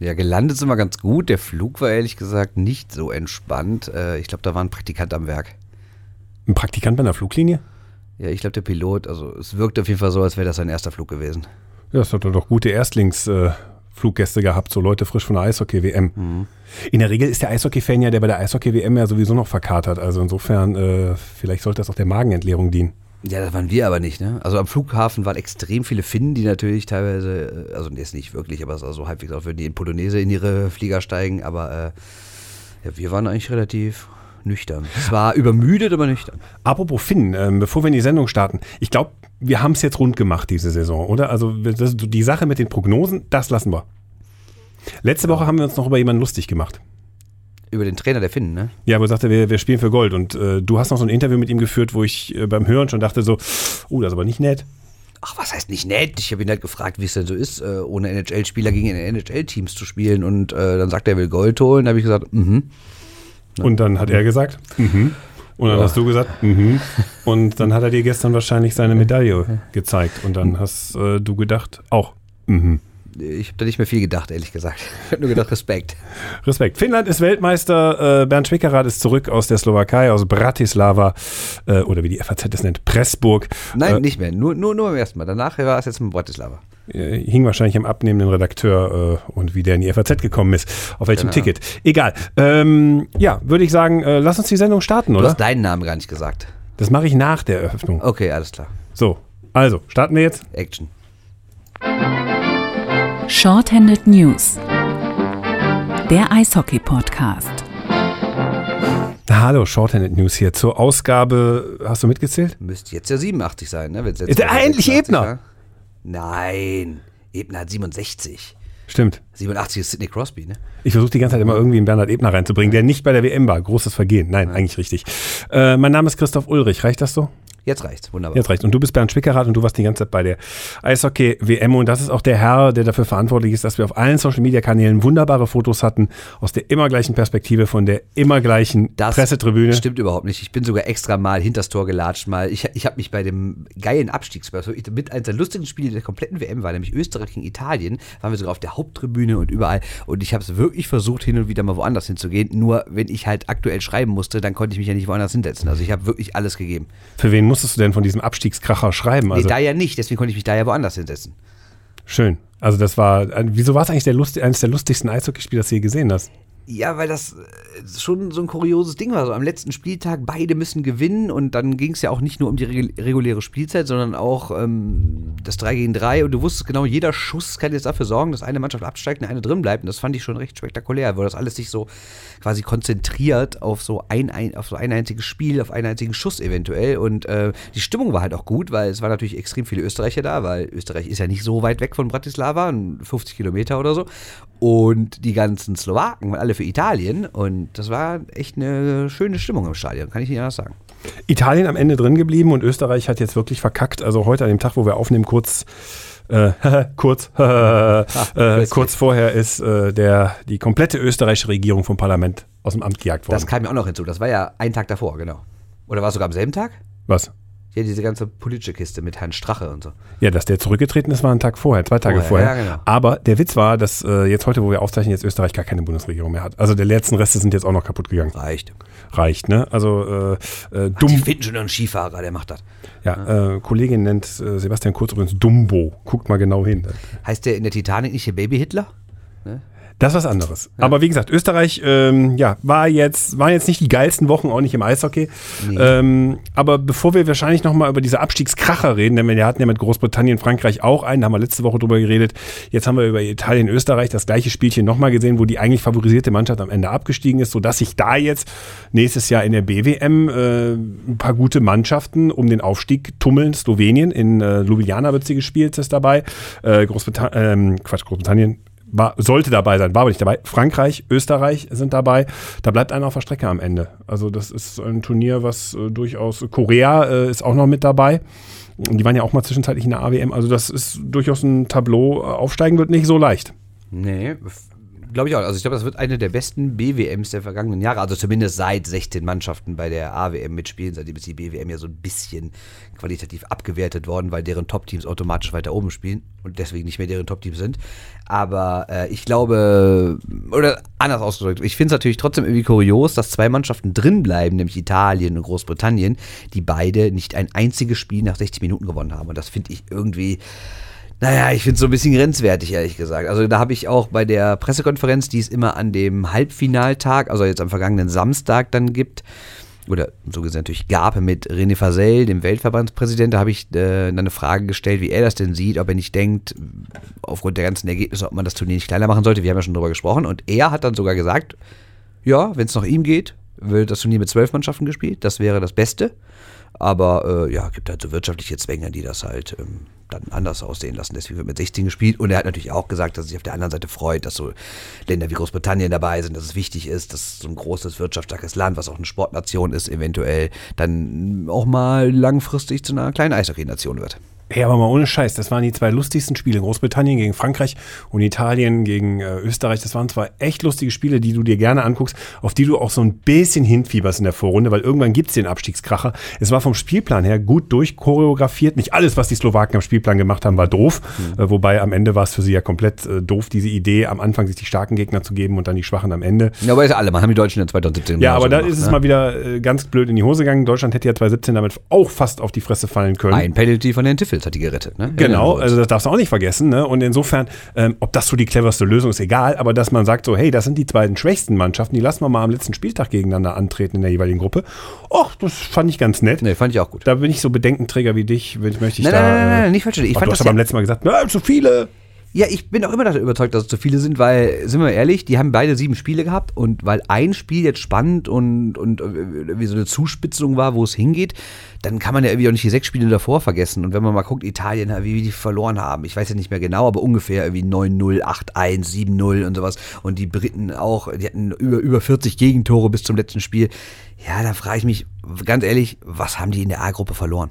Ja, gelandet sind wir ganz gut. Der Flug war ehrlich gesagt nicht so entspannt. Äh, ich glaube, da war ein Praktikant am Werk. Ein Praktikant bei einer Fluglinie? Ja, ich glaube, der Pilot, also es wirkt auf jeden Fall so, als wäre das sein erster Flug gewesen. Ja, es hat doch gute Erstlingsfluggäste gehabt, so Leute frisch von der Eishockey-WM. Mhm. In der Regel ist der Eishockey-Fan ja, der bei der Eishockey-WM ja sowieso noch verkatert. Also insofern, äh, vielleicht sollte das auch der Magenentleerung dienen. Ja, das waren wir aber nicht, ne? Also am Flughafen waren extrem viele Finnen, die natürlich teilweise, äh, also jetzt nicht wirklich, aber so halbwegs auch würden die in Polonaise in ihre Flieger steigen, aber äh, ja, wir waren eigentlich relativ nüchtern. Es war übermüdet, aber nüchtern. Apropos Finn, ähm, bevor wir in die Sendung starten, ich glaube, wir haben es jetzt rund gemacht diese Saison, oder? Also das, die Sache mit den Prognosen, das lassen wir. Letzte Woche haben wir uns noch über jemanden lustig gemacht. Über den Trainer der Finnen, ne? Ja, aber er sagte, wir, wir spielen für Gold. Und äh, du hast noch so ein Interview mit ihm geführt, wo ich äh, beim Hören schon dachte so, oh, das ist aber nicht nett. Ach, was heißt nicht nett? Ich habe ihn halt gefragt, wie es denn so ist, äh, ohne NHL-Spieler gegen NHL-Teams zu spielen. Und äh, dann sagt er, er will Gold holen. Da habe ich gesagt, mhm. Und dann hat er gesagt, mhm. Und dann Ja. hast du gesagt, mhm. Und dann hat er dir gestern wahrscheinlich seine Medaille gezeigt. Und dann hast äh, du gedacht, auch, mhm. Ich habe da nicht mehr viel gedacht, ehrlich gesagt. Ich habe nur gedacht, Respekt. Respekt. Finnland ist Weltmeister. Äh, Bernd Schwickerath ist zurück aus der Slowakei, aus Bratislava äh, oder wie die FAZ es nennt, Pressburg. Nein, Äh, nicht mehr. Nur, nur, nur beim ersten Mal. Danach war es jetzt mit Bratislava. hing wahrscheinlich am abnehmenden Redakteur äh, und wie der in die FAZ gekommen ist, auf welchem Genau. Ticket. Egal. Ähm, ja, würde ich sagen, äh, lass uns die Sendung starten, Du oder? hast deinen Namen gar nicht gesagt. Das mache ich nach der Eröffnung. Okay, alles klar. So, also, starten wir jetzt. Action. Shorthanded News. Der Eishockey-Podcast. Hallo, Shorthanded News hier zur Ausgabe, hast du mitgezählt? Müsste jetzt ja 87 sein, ne? Wenn's jetzt Ist der mal endlich 86 Ebner? war. Nein. Ebner hat 67. Stimmt. 87 ist Sidney Crosby, ne? Ich versuche die ganze Zeit immer irgendwie einen Bernhard Ebner reinzubringen, der nicht bei der WM war. Großes Vergehen. Nein, eigentlich richtig. Äh, mein Name ist Christoph Ulrich. Reicht das so? Jetzt reicht's. Wunderbar. Jetzt reicht. Und du bist Bernd Schwickerath und du warst die ganze Zeit bei der Eishockey-WM. Und das ist auch der Herr, der dafür verantwortlich ist, dass wir auf allen Social-Media-Kanälen wunderbare Fotos hatten aus der immer gleichen Perspektive von der immer gleichen Das Pressetribüne. Stimmt überhaupt nicht. Ich bin sogar extra mal hinters Tor gelatscht. Mal. Ich, ich habe mich bei dem geilen Abstiegsspiel, also mit eines der lustigsten Spiele der kompletten WM war, nämlich Österreich gegen Italien, waren wir sogar auf der Haupttribüne und überall. Und ich habe es wirklich versucht, hin und wieder mal woanders hinzugehen. Nur wenn ich halt aktuell schreiben musste, dann konnte ich mich ja nicht woanders hinsetzen. Also ich habe wirklich alles gegeben. Für wen musstest du denn von diesem Abstiegskracher schreiben? Also nee, da ja nicht. Deswegen konnte ich mich da ja woanders hinsetzen. schön. Also das war, ein- wieso war es eigentlich der Lust, eines der lustigsten Eishockeyspiele, das du je gesehen hast? Ja, weil das äh, schon so ein kurioses Ding war. So am letzten Spieltag, beide müssen gewinnen und dann ging es ja auch nicht nur um die regu- reguläre Spielzeit, sondern auch ähm, das 3 gegen 3 und du wusstest genau, jeder Schuss kann jetzt dafür sorgen, dass eine Mannschaft absteigt und eine drin bleibt. Und das fand ich schon recht spektakulär, weil das alles sich so quasi konzentriert auf so ein, ein, auf so ein einziges Spiel, auf einen einzigen Schuss eventuell. Und äh, die Stimmung war halt auch gut, weil es waren natürlich extrem viele Österreicher da, weil Österreich ist ja nicht so weit weg von Bratislava, 50 Kilometer oder so. Und die ganzen Slowaken waren alle für Italien. Und das war echt eine schöne Stimmung im Stadion, kann ich nicht anders sagen. Italien am Ende drin geblieben und Österreich hat jetzt wirklich verkackt. Also heute an dem Tag, wo wir aufnehmen, kurz, äh, kurz, äh, kurz vorher ist äh, der, die komplette österreichische Regierung vom Parlament aus dem Amt gejagt worden. Das kam mir auch noch hinzu. Das war ja ein Tag davor, genau. Oder war es sogar am selben Tag? Was? Ja, diese ganze politische Kiste mit Herrn Strache und so. Ja, dass der zurückgetreten ist, war ein Tag vorher, zwei Tage vorher. Vorher, ja, genau. Aber der Witz war, dass äh, jetzt heute, wo wir aufzeichnen, jetzt Österreich gar keine Bundesregierung mehr hat. Also der letzten Reste sind jetzt auch noch kaputt gegangen. Reicht. Reicht, ne? Also äh, äh, Die dumm. finden schon einen Skifahrer, der macht das. Ja, äh, Kollegin nennt äh, Sebastian Kurz übrigens Dumbo. Guckt mal genau hin. Heißt der in der Titanic nicht hier Baby Hitler? Das ist was anderes. Aber wie gesagt, Österreich ähm, ja, war jetzt, waren jetzt nicht die geilsten Wochen, auch nicht im Eishockey. Ähm, aber bevor wir wahrscheinlich nochmal über diese Abstiegskracher reden, denn wir hatten ja mit Großbritannien, Frankreich auch einen, da haben wir letzte Woche drüber geredet. Jetzt haben wir über Italien, Österreich das gleiche Spielchen nochmal gesehen, wo die eigentlich favorisierte Mannschaft am Ende abgestiegen ist, sodass sich da jetzt nächstes Jahr in der BWM äh, ein paar gute Mannschaften um den Aufstieg tummeln. Slowenien, in äh, Ljubljana wird sie gespielt, ist dabei. Äh, Großbritannien, ähm, Quatsch, Großbritannien war, sollte dabei sein, war aber nicht dabei. Frankreich, Österreich sind dabei. Da bleibt einer auf der Strecke am Ende. Also das ist ein Turnier, was äh, durchaus, Korea äh, ist auch noch mit dabei. Die waren ja auch mal zwischenzeitlich in der AWM. Also das ist durchaus ein Tableau. Aufsteigen wird nicht so leicht. Nee. Glaube ich auch. Also ich glaube, das wird eine der besten BWMs der vergangenen Jahre. Also zumindest seit 16 Mannschaften bei der AWM mitspielen, seitdem ist die BWM ja so ein bisschen qualitativ abgewertet worden, weil deren Top-Teams automatisch weiter oben spielen und deswegen nicht mehr deren Top-Teams sind. Aber äh, ich glaube, oder anders ausgedrückt, ich finde es natürlich trotzdem irgendwie kurios, dass zwei Mannschaften drin bleiben, nämlich Italien und Großbritannien, die beide nicht ein einziges Spiel nach 60 Minuten gewonnen haben. Und das finde ich irgendwie naja, ich finde es so ein bisschen grenzwertig, ehrlich gesagt. Also da habe ich auch bei der Pressekonferenz, die es immer an dem Halbfinaltag, also jetzt am vergangenen Samstag dann gibt, oder so gesehen natürlich gab mit René Fasel, dem Weltverbandspräsidenten, da habe ich äh, eine Frage gestellt, wie er das denn sieht, ob er nicht denkt, aufgrund der ganzen Ergebnisse, ob man das Turnier nicht kleiner machen sollte. Wir haben ja schon darüber gesprochen. Und er hat dann sogar gesagt, ja, wenn es nach ihm geht, wird das Turnier mit zwölf Mannschaften gespielt. Das wäre das Beste. Aber äh, ja, gibt halt so wirtschaftliche Zwänge, die das halt ähm, dann anders aussehen lassen. Deswegen wird mit 16 gespielt. Und er hat natürlich auch gesagt, dass er sich auf der anderen Seite freut, dass so Länder wie Großbritannien dabei sind, dass es wichtig ist, dass so ein großes wirtschaftsstarkes Land, was auch eine Sportnation ist, eventuell dann auch mal langfristig zu einer kleinen Eishockey-Nation wird. Hey, aber mal ohne Scheiß, das waren die zwei lustigsten Spiele. Großbritannien gegen Frankreich und Italien gegen äh, Österreich. Das waren zwei echt lustige Spiele, die du dir gerne anguckst, auf die du auch so ein bisschen hinfieberst in der Vorrunde, weil irgendwann gibt's den Abstiegskracher. Es war vom Spielplan her gut durchchoreografiert. Nicht alles, was die Slowaken am Spielplan gemacht haben, war doof. Mhm. Äh, wobei am Ende war es für sie ja komplett äh, doof, diese Idee, am Anfang sich die starken Gegner zu geben und dann die schwachen am Ende. Ja, aber ist alle, man haben die Deutschen in 2017 Ja, aber da ist es ne? mal wieder äh, ganz blöd in die Hose gegangen. Deutschland hätte ja 2017 damit auch fast auf die Fresse fallen können. Ein Penalty von den Tiffels hat die gerettet, ne? Genau, also das darfst du auch nicht vergessen. Ne? Und insofern, ähm, ob das so die cleverste Lösung ist, egal, aber dass man sagt so, hey, das sind die beiden schwächsten Mannschaften, die lassen wir mal am letzten Spieltag gegeneinander antreten in der jeweiligen Gruppe. Och, das fand ich ganz nett. Nee, fand ich auch gut. Da bin ich so Bedenkenträger wie dich, möchte ich nein, da... Nein, nein, nein, nein, nicht falsch. Ich fand du hast aber beim letzten Mal gesagt, zu viele. Ja, ich bin auch immer davon überzeugt, dass es zu viele sind, weil, sind wir ehrlich, die haben beide sieben Spiele gehabt und weil ein Spiel jetzt spannend und, und äh, wie so eine Zuspitzung war, wo es hingeht, dann kann man ja irgendwie auch nicht die sechs Spiele davor vergessen. Und wenn man mal guckt, Italien, wie die verloren haben, ich weiß ja nicht mehr genau, aber ungefähr irgendwie 9-0, 8-1, 7-0 und sowas. Und die Briten auch, die hatten über, über 40 Gegentore bis zum letzten Spiel. Ja, da frage ich mich ganz ehrlich, was haben die in der A-Gruppe verloren?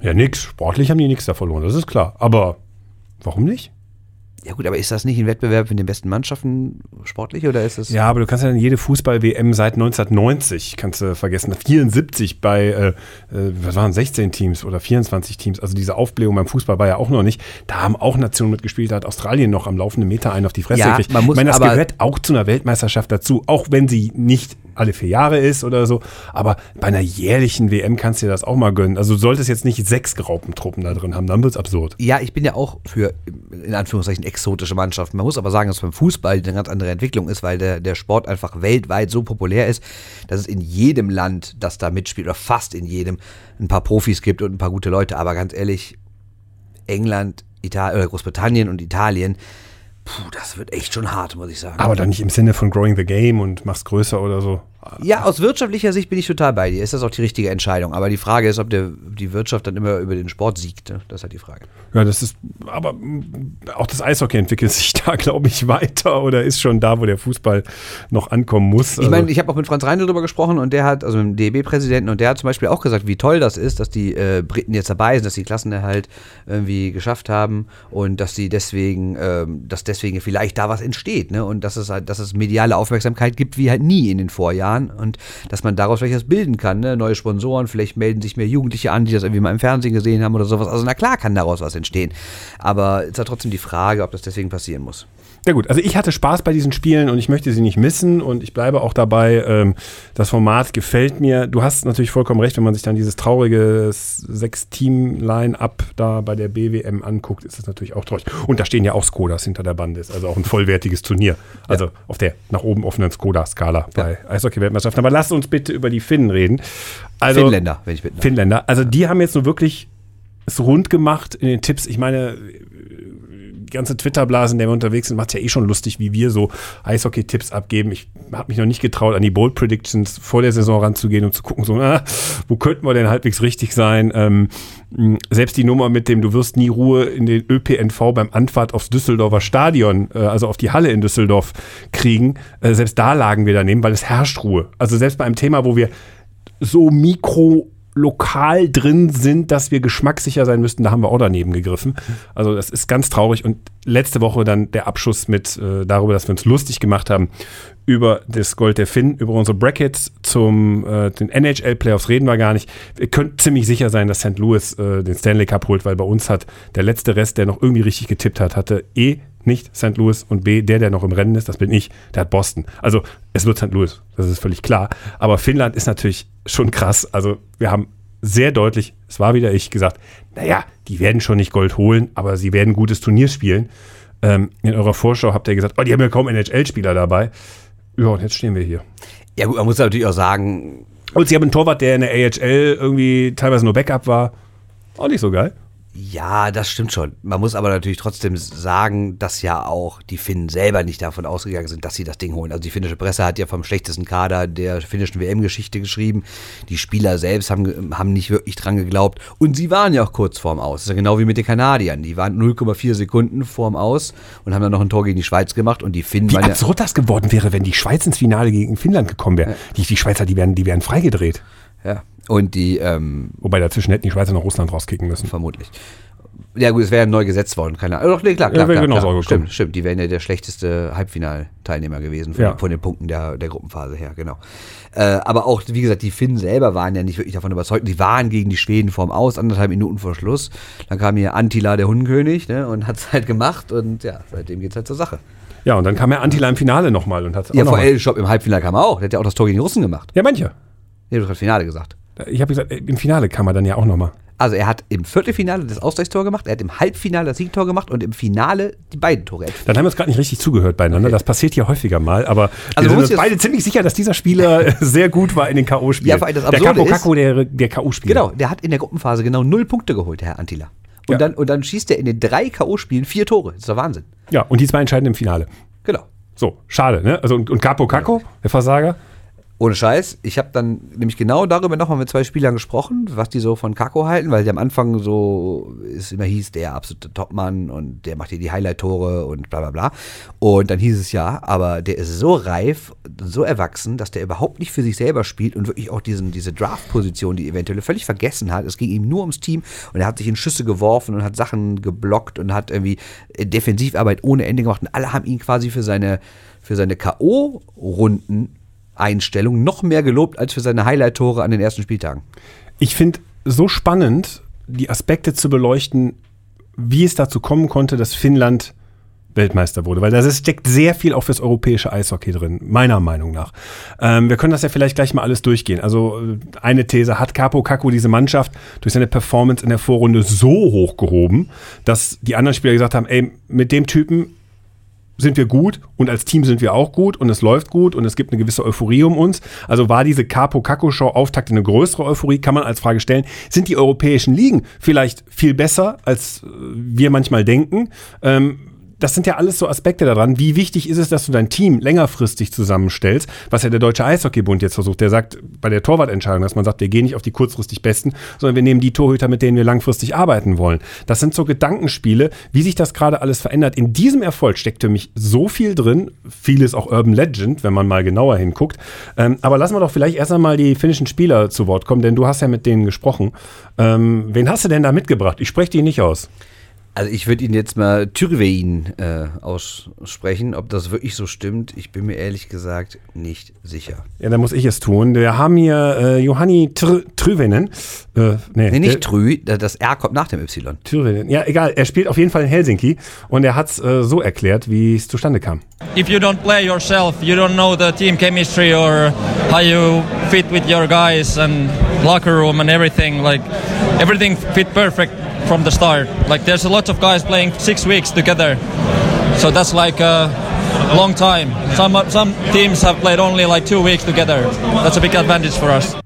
Ja, nix. Sportlich haben die nichts da verloren, das ist klar. Aber Warum nicht? Ja gut, aber ist das nicht ein Wettbewerb mit den besten Mannschaften sportlich oder ist es? Ja, aber du kannst ja dann jede Fußball-WM seit 1990 kannst du vergessen. 74 bei, äh, äh, was waren 16 Teams oder 24 Teams. Also diese Aufblähung beim Fußball war ja auch noch nicht. Da haben auch Nationen mitgespielt. Da hat Australien noch am laufenden Meter einen auf die Fresse ja, gekriegt. Man muss ich meine, das gehört auch zu einer Weltmeisterschaft dazu, auch wenn sie nicht alle vier Jahre ist oder so. Aber bei einer jährlichen WM kannst du dir das auch mal gönnen. Also du solltest jetzt nicht sechs Geraupentruppen da drin haben, dann wird es absurd. Ja, ich bin ja auch für, in Anführungszeichen, exotische Mannschaften. Man muss aber sagen, dass beim Fußball eine ganz andere Entwicklung ist, weil der, der Sport einfach weltweit so populär ist, dass es in jedem Land, das da mitspielt, oder fast in jedem, ein paar Profis gibt und ein paar gute Leute. Aber ganz ehrlich, England, Italien, oder Großbritannien und Italien, puh, das wird echt schon hart, muss ich sagen. Aber dann nicht im Sinne von growing the game und mach's größer oder so. Ja, aus wirtschaftlicher Sicht bin ich total bei dir. Ist das auch die richtige Entscheidung? Aber die Frage ist, ob der, die Wirtschaft dann immer über den Sport siegt. Ne? Das ist halt die Frage. Ja, das ist, aber auch das Eishockey entwickelt sich da, glaube ich, weiter oder ist schon da, wo der Fußball noch ankommen muss. Ich meine, also ich habe auch mit Franz Reindl darüber gesprochen und der hat, also mit dem DEB-Präsidenten, und der hat zum Beispiel auch gesagt, wie toll das ist, dass die äh, Briten jetzt dabei sind, dass die Klassenerhalt irgendwie geschafft haben und dass sie deswegen, ähm, dass deswegen vielleicht da was entsteht, ne? Und dass es halt, dass es mediale Aufmerksamkeit gibt, wie halt nie in den Vorjahren Jahren und dass man daraus vielleicht was bilden kann. Ne? Neue Sponsoren, vielleicht melden sich mehr Jugendliche an, die das irgendwie mal im Fernsehen gesehen haben oder sowas. Also na klar kann daraus was entstehen. Aber es ist ja trotzdem die Frage, ob das deswegen passieren muss. Ja gut, also ich hatte Spaß bei diesen Spielen und ich möchte sie nicht missen und ich bleibe auch dabei. Ähm, das Format gefällt mir. Du hast natürlich vollkommen recht, wenn man sich dann dieses traurige Sechs-Team-Line-Up da bei der BWM anguckt, ist das natürlich auch traurig. Und da stehen ja auch Skodas hinter der Bande, ist also auch ein vollwertiges Turnier. Also ja. auf der nach oben offenen Skoda-Skala bei ja. Eishockey-Weltmeisterschaften. Aber lass uns bitte über die Finnen reden. Also, Finnländer, wenn ich bitte. Finnländer. Also die haben jetzt nur wirklich es rund gemacht in den Tipps. Ich meine, ganze Twitter-Blase, in der wir unterwegs sind, macht ja eh schon lustig, wie wir so Eishockey-Tipps abgeben. Ich habe mich noch nicht getraut, an die Bold Predictions vor der Saison ranzugehen und zu gucken, so, ah, wo könnten wir denn halbwegs richtig sein? Ähm, selbst die Nummer mit dem, du wirst nie Ruhe in den ÖPNV beim Anfahrt aufs Düsseldorfer Stadion, äh, also auf die Halle in Düsseldorf kriegen, äh, selbst da lagen wir daneben, weil es herrscht Ruhe. Also selbst bei einem Thema, wo wir so mikro lokal drin sind, dass wir geschmackssicher sein müssten, da haben wir auch daneben gegriffen. Also das ist ganz traurig. Und letzte Woche dann der Abschuss mit äh, darüber, dass wir uns lustig gemacht haben über das Gold der Finn, über unsere Brackets zum äh, den NHL Playoffs reden wir gar nicht. Wir können ziemlich sicher sein, dass St. Louis äh, den Stanley Cup holt, weil bei uns hat der letzte Rest, der noch irgendwie richtig getippt hat, hatte eh nicht St. Louis und B, der, der noch im Rennen ist, das bin ich, der hat Boston. Also es wird St. Louis, das ist völlig klar. Aber Finnland ist natürlich schon krass. Also wir haben sehr deutlich, es war wieder ich, gesagt, naja, die werden schon nicht Gold holen, aber sie werden gutes Turnier spielen. Ähm, in eurer Vorschau habt ihr gesagt, oh, die haben ja kaum NHL-Spieler dabei. Ja, und jetzt stehen wir hier. Ja, gut, man muss natürlich auch sagen. Und sie haben einen Torwart, der in der AHL irgendwie teilweise nur Backup war. Auch nicht so geil. Ja, das stimmt schon. Man muss aber natürlich trotzdem sagen, dass ja auch die Finnen selber nicht davon ausgegangen sind, dass sie das Ding holen. Also die finnische Presse hat ja vom schlechtesten Kader der finnischen WM-Geschichte geschrieben. Die Spieler selbst haben, haben nicht wirklich dran geglaubt. Und sie waren ja auch kurz vorm Aus. Das ist ja genau wie mit den Kanadiern. Die waren 0,4 Sekunden vorm Aus und haben dann noch ein Tor gegen die Schweiz gemacht. Und die Finnen Wie waren absurd das geworden wäre, wenn die Schweiz ins Finale gegen Finnland gekommen wäre. Die, die Schweizer, die wären, die wären freigedreht. ja, ja. Und die, ähm, Wobei dazwischen hätten die Schweizer noch Russland rauskicken müssen. vermutlich. Ja gut, es wäre neu gesetzt worden, keine Ahnung. Doch, nee, klar, klar, Ja, wäre klar, genauso klar. gekommen. Stimmt, stimmt. Die wären ja der schlechteste Halbfinalteilnehmer gewesen von, Ja. von den Punkten der, der Gruppenphase her, genau. Äh, aber auch, wie gesagt, die Finnen selber waren ja nicht wirklich davon überzeugt. Die waren gegen die Schweden vorm Aus, anderthalb Minuten vor Schluss. Dann kam hier Antila, der Hundenkönig, ne, und hat es halt gemacht und ja, seitdem geht's halt zur Sache. Ja, und dann kam ja Antila im Finale nochmal und hat Ja, noch vor mal- L-Shop im Halbfinale kam er auch. Der hat ja auch das Tor gegen die Russen gemacht. Ja, manche. Nee, du hast Finale gesagt. Ich habe gesagt, im Finale kam er dann ja auch nochmal. Also er hat im Viertelfinale das Ausgleichstor gemacht, er hat im Halbfinale das Siegtor gemacht und im Finale die beiden Tore. Dann haben wir uns gerade nicht richtig zugehört beieinander. Das passiert hier häufiger mal, aber Also wir sind uns beide ziemlich sicher, dass dieser Spieler sehr gut war in den K.O.-Spielen. Ja, vor allem das der Absurde Kako ist- Kako, der, der K.O.-Spieler. Genau, der hat in der Gruppenphase genau null Punkte geholt, der Herr Antila. Und, Ja. dann, und dann schießt er in den drei K.O.-Spielen vier Tore. Das ist der Wahnsinn. Ja, und die zwei entscheiden im Finale. Genau. So, schade, ne? Also, und, und Capo Kako, der Versager? Ohne Scheiß. Ich habe dann nämlich genau darüber nochmal mit zwei Spielern gesprochen, was die so von Kako halten, weil die am Anfang so, es immer hieß, der absolute Topmann und der macht hier die Highlight-Tore und bla bla bla. Und dann hieß es ja, aber der ist so reif, so erwachsen, dass der überhaupt nicht für sich selber spielt und wirklich auch diesen, diese Draft-Position, die eventuell völlig vergessen hat. Es ging ihm nur ums Team und er hat sich in Schüsse geworfen und hat Sachen geblockt und hat irgendwie äh, Defensivarbeit ohne Ende gemacht und alle haben ihn quasi für seine, für seine K.O.-Runden Einstellung noch mehr gelobt als für seine Highlight-Tore an den ersten Spieltagen. Ich finde so spannend, die Aspekte zu beleuchten, wie es dazu kommen konnte, dass Finnland Weltmeister wurde, weil da steckt sehr viel auch fürs europäische Eishockey drin, meiner Meinung nach. Ähm, wir können das ja vielleicht gleich mal alles durchgehen. Also äh, eine These, hat Capo Caco diese Mannschaft durch seine Performance in der Vorrunde so hochgehoben, dass die anderen Spieler gesagt haben, ey, mit dem Typen sind wir gut und als Team sind wir auch gut und es läuft gut und es gibt eine gewisse Euphorie um uns. Also war diese Capo Caco Show Auftakt eine größere Euphorie, kann man als Frage stellen. Sind die europäischen Ligen vielleicht viel besser, als äh, wir manchmal denken? Ähm, das sind ja alles so Aspekte daran. Wie wichtig ist es, dass du dein Team längerfristig zusammenstellst, was ja der Deutsche Eishockeybund jetzt versucht. Der sagt bei der Torwartentscheidung, dass man sagt, wir gehen nicht auf die kurzfristig Besten, sondern wir nehmen die Torhüter, mit denen wir langfristig arbeiten wollen. Das sind so Gedankenspiele, wie sich das gerade alles verändert. In diesem Erfolg steckt für mich so viel drin, vieles auch Urban Legend, wenn man mal genauer hinguckt. Ähm, aber lassen wir doch vielleicht erst einmal die finnischen Spieler zu Wort kommen, denn du hast ja mit denen gesprochen. Ähm, wen hast du denn da mitgebracht? Ich spreche die nicht aus. Also ich würde ihn jetzt mal Tyrvein äh, aussprechen. Ob das wirklich so stimmt, ich bin mir ehrlich gesagt nicht sicher. Ja, dann muss ich es tun. Wir haben hier äh, Johanni Tr Tryvenen. Äh, nee, Nee, nicht Trü, das R kommt nach dem Y. Tyrvenen. Ja, egal. Er spielt auf jeden Fall in Helsinki und er hat es äh, so erklärt, wie es zustande kam. if you don't play yourself, you don't know the team chemistry or how you fit with your guys and locker room and everything. Like everything fit perfect from the start. Like there's a lot of guys playing six weeks together, so that's like a long time. Some some teams have played only like two weeks together. That's a big advantage for us.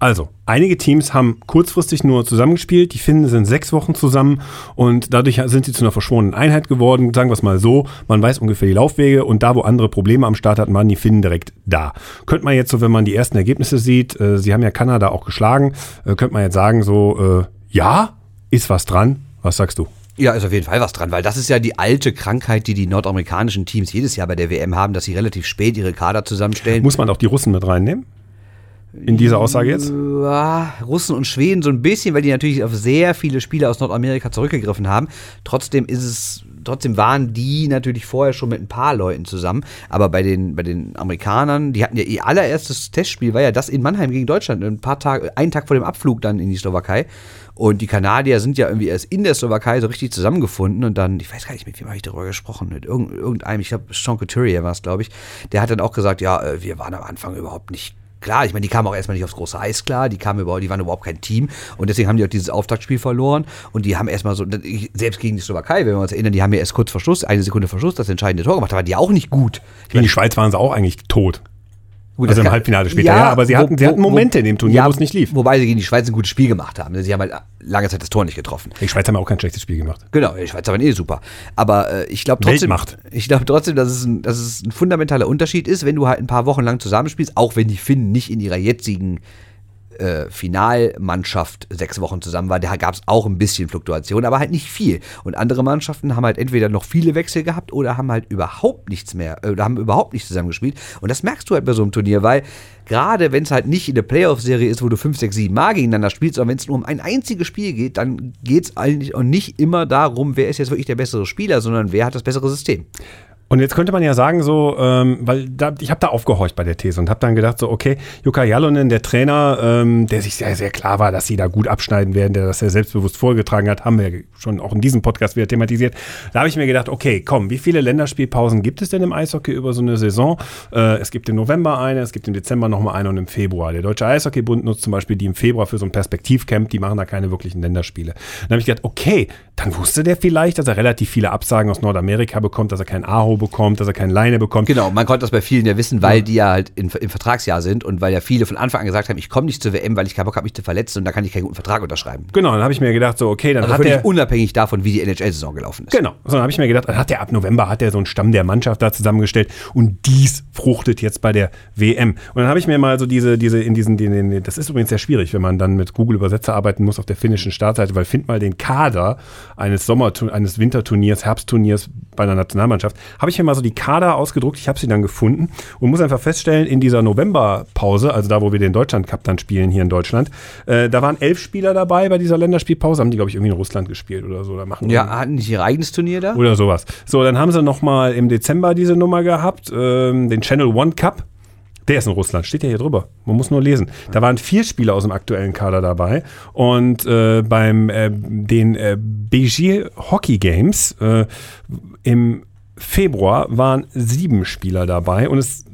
Also, einige Teams haben kurzfristig nur zusammengespielt. Die Finnen sind sechs Wochen zusammen und dadurch sind sie zu einer verschworenen Einheit geworden. Sagen wir es mal so, man weiß ungefähr die Laufwege und da, wo andere Probleme am Start hatten, waren die Finnen direkt da. Könnte man jetzt so, wenn man die ersten Ergebnisse sieht, äh, sie haben ja Kanada auch geschlagen, äh, könnte man jetzt sagen so, äh, ja, ist was dran. Was sagst du? Ja, ist auf jeden Fall was dran, weil das ist ja die alte Krankheit, die die nordamerikanischen Teams jedes Jahr bei der WM haben, dass sie relativ spät ihre Kader zusammenstellen. Muss man auch die Russen mit reinnehmen? in dieser Aussage jetzt? Ja, Russen und Schweden so ein bisschen, weil die natürlich auf sehr viele Spieler aus Nordamerika zurückgegriffen haben. Trotzdem ist es, trotzdem waren die natürlich vorher schon mit ein paar Leuten zusammen. Aber bei den, bei den Amerikanern, die hatten ja ihr allererstes Testspiel, war ja das in Mannheim gegen Deutschland, ein paar Tage, einen Tag vor dem Abflug dann in die Slowakei. Und die Kanadier sind ja irgendwie erst in der Slowakei so richtig zusammengefunden und dann, ich weiß gar nicht, mit wem habe ich darüber gesprochen, mit irgendeinem, ich glaube, Sean Couturier war es, glaube ich, der hat dann auch gesagt, ja, äh, wir waren am Anfang überhaupt nicht klar. Ich meine, die kamen auch erstmal nicht aufs große Eis klar, die kamen überhaupt, die waren überhaupt kein Team und deswegen haben die auch dieses Auftaktspiel verloren und die haben erstmal so, selbst gegen die Slowakei, wenn wir uns erinnern, die haben ja erst kurz Verschluss, eine Sekunde Verschluss, das entscheidende Tor gemacht, da waren die auch nicht gut. Ich meine, die Schweiz waren sie auch eigentlich tot. Gut, also im Halbfinale später, ja, ja aber sie hatten, wo, sie hatten Momente wo, in dem Turnier, ja, wo es nicht lief. Wobei sie gegen die Schweiz ein gutes Spiel gemacht haben. Sie haben halt lange Zeit das Tor nicht getroffen. Die Schweiz haben auch kein schlechtes Spiel gemacht. Genau, die Schweiz waren eh super. Aber äh, ich glaube trotzdem, ich glaube trotzdem, dass es, ein, dass es ein fundamentaler Unterschied ist, wenn du halt ein paar Wochen lang zusammenspielst, auch wenn die Finnen nicht in ihrer jetzigen äh, Finalmannschaft sechs Wochen zusammen war, da gab es auch ein bisschen Fluktuation, aber halt nicht viel. Und andere Mannschaften haben halt entweder noch viele Wechsel gehabt oder haben halt überhaupt nichts mehr, äh, oder haben überhaupt nicht zusammengespielt. Und das merkst du halt bei so einem Turnier, weil gerade wenn es halt nicht in der Playoff-Serie ist, wo du 5, 6, 7 Mal gegeneinander spielst, sondern wenn es nur um ein einziges Spiel geht, dann geht es eigentlich auch nicht immer darum, wer ist jetzt wirklich der bessere Spieler, sondern wer hat das bessere System. Und jetzt könnte man ja sagen, so, ähm, weil da, ich habe da aufgehorcht bei der These und habe dann gedacht, so, okay, Jukka Jalonen, der Trainer, ähm, der sich sehr, sehr klar war, dass sie da gut abschneiden werden, der das sehr selbstbewusst vorgetragen hat, haben wir schon auch in diesem Podcast wieder thematisiert. Da habe ich mir gedacht, okay, komm, wie viele Länderspielpausen gibt es denn im Eishockey über so eine Saison? Äh, es gibt im November eine, es gibt im Dezember nochmal eine und im Februar. Der Deutsche Eishockeybund nutzt zum Beispiel die im Februar für so ein Perspektivcamp, die machen da keine wirklichen Länderspiele. Dann habe ich gedacht, okay, dann wusste der vielleicht, dass er relativ viele Absagen aus Nordamerika bekommt, dass er kein Aho bekommt, dass er keine Leine bekommt. Genau, man konnte das bei vielen ja wissen, weil ja. die ja halt in, im Vertragsjahr sind und weil ja viele von Anfang an gesagt haben, ich komme nicht zur WM, weil ich keinen Bock habe, mich zu verletzen und da kann ich keinen guten Vertrag unterschreiben. Genau, dann habe ich mir gedacht, so okay, dann also hat er unabhängig davon, wie die NHL-Saison gelaufen ist. Genau, so dann habe ich mir gedacht, dann hat er ab November hat er so einen Stamm der Mannschaft da zusammengestellt und dies fruchtet jetzt bei der WM. Und dann habe ich mir mal so diese diese in diesen den, das ist übrigens sehr schwierig, wenn man dann mit Google Übersetzer arbeiten muss auf der finnischen Startseite, weil find mal den Kader eines Sommer eines Winterturniers, Herbstturniers bei einer Nationalmannschaft, habe ich mir mal so die Kader ausgedruckt. Ich habe sie dann gefunden und muss einfach feststellen, in dieser Novemberpause, also da, wo wir den Deutschland Cup dann spielen hier in Deutschland, äh, da waren elf Spieler dabei bei dieser Länderspielpause. Haben die, glaube ich, irgendwie in Russland gespielt oder so. Da machen ja, hatten nicht ihr eigenes Turnier da? Oder sowas. So, dann haben sie nochmal im Dezember diese Nummer gehabt, ähm, den Channel One Cup. Der ist in Russland, steht ja hier drüber. Man muss nur lesen. Da waren vier Spieler aus dem aktuellen Kader dabei. Und äh, beim äh, den äh, Beijing Hockey Games äh, im Februar waren sieben Spieler dabei und es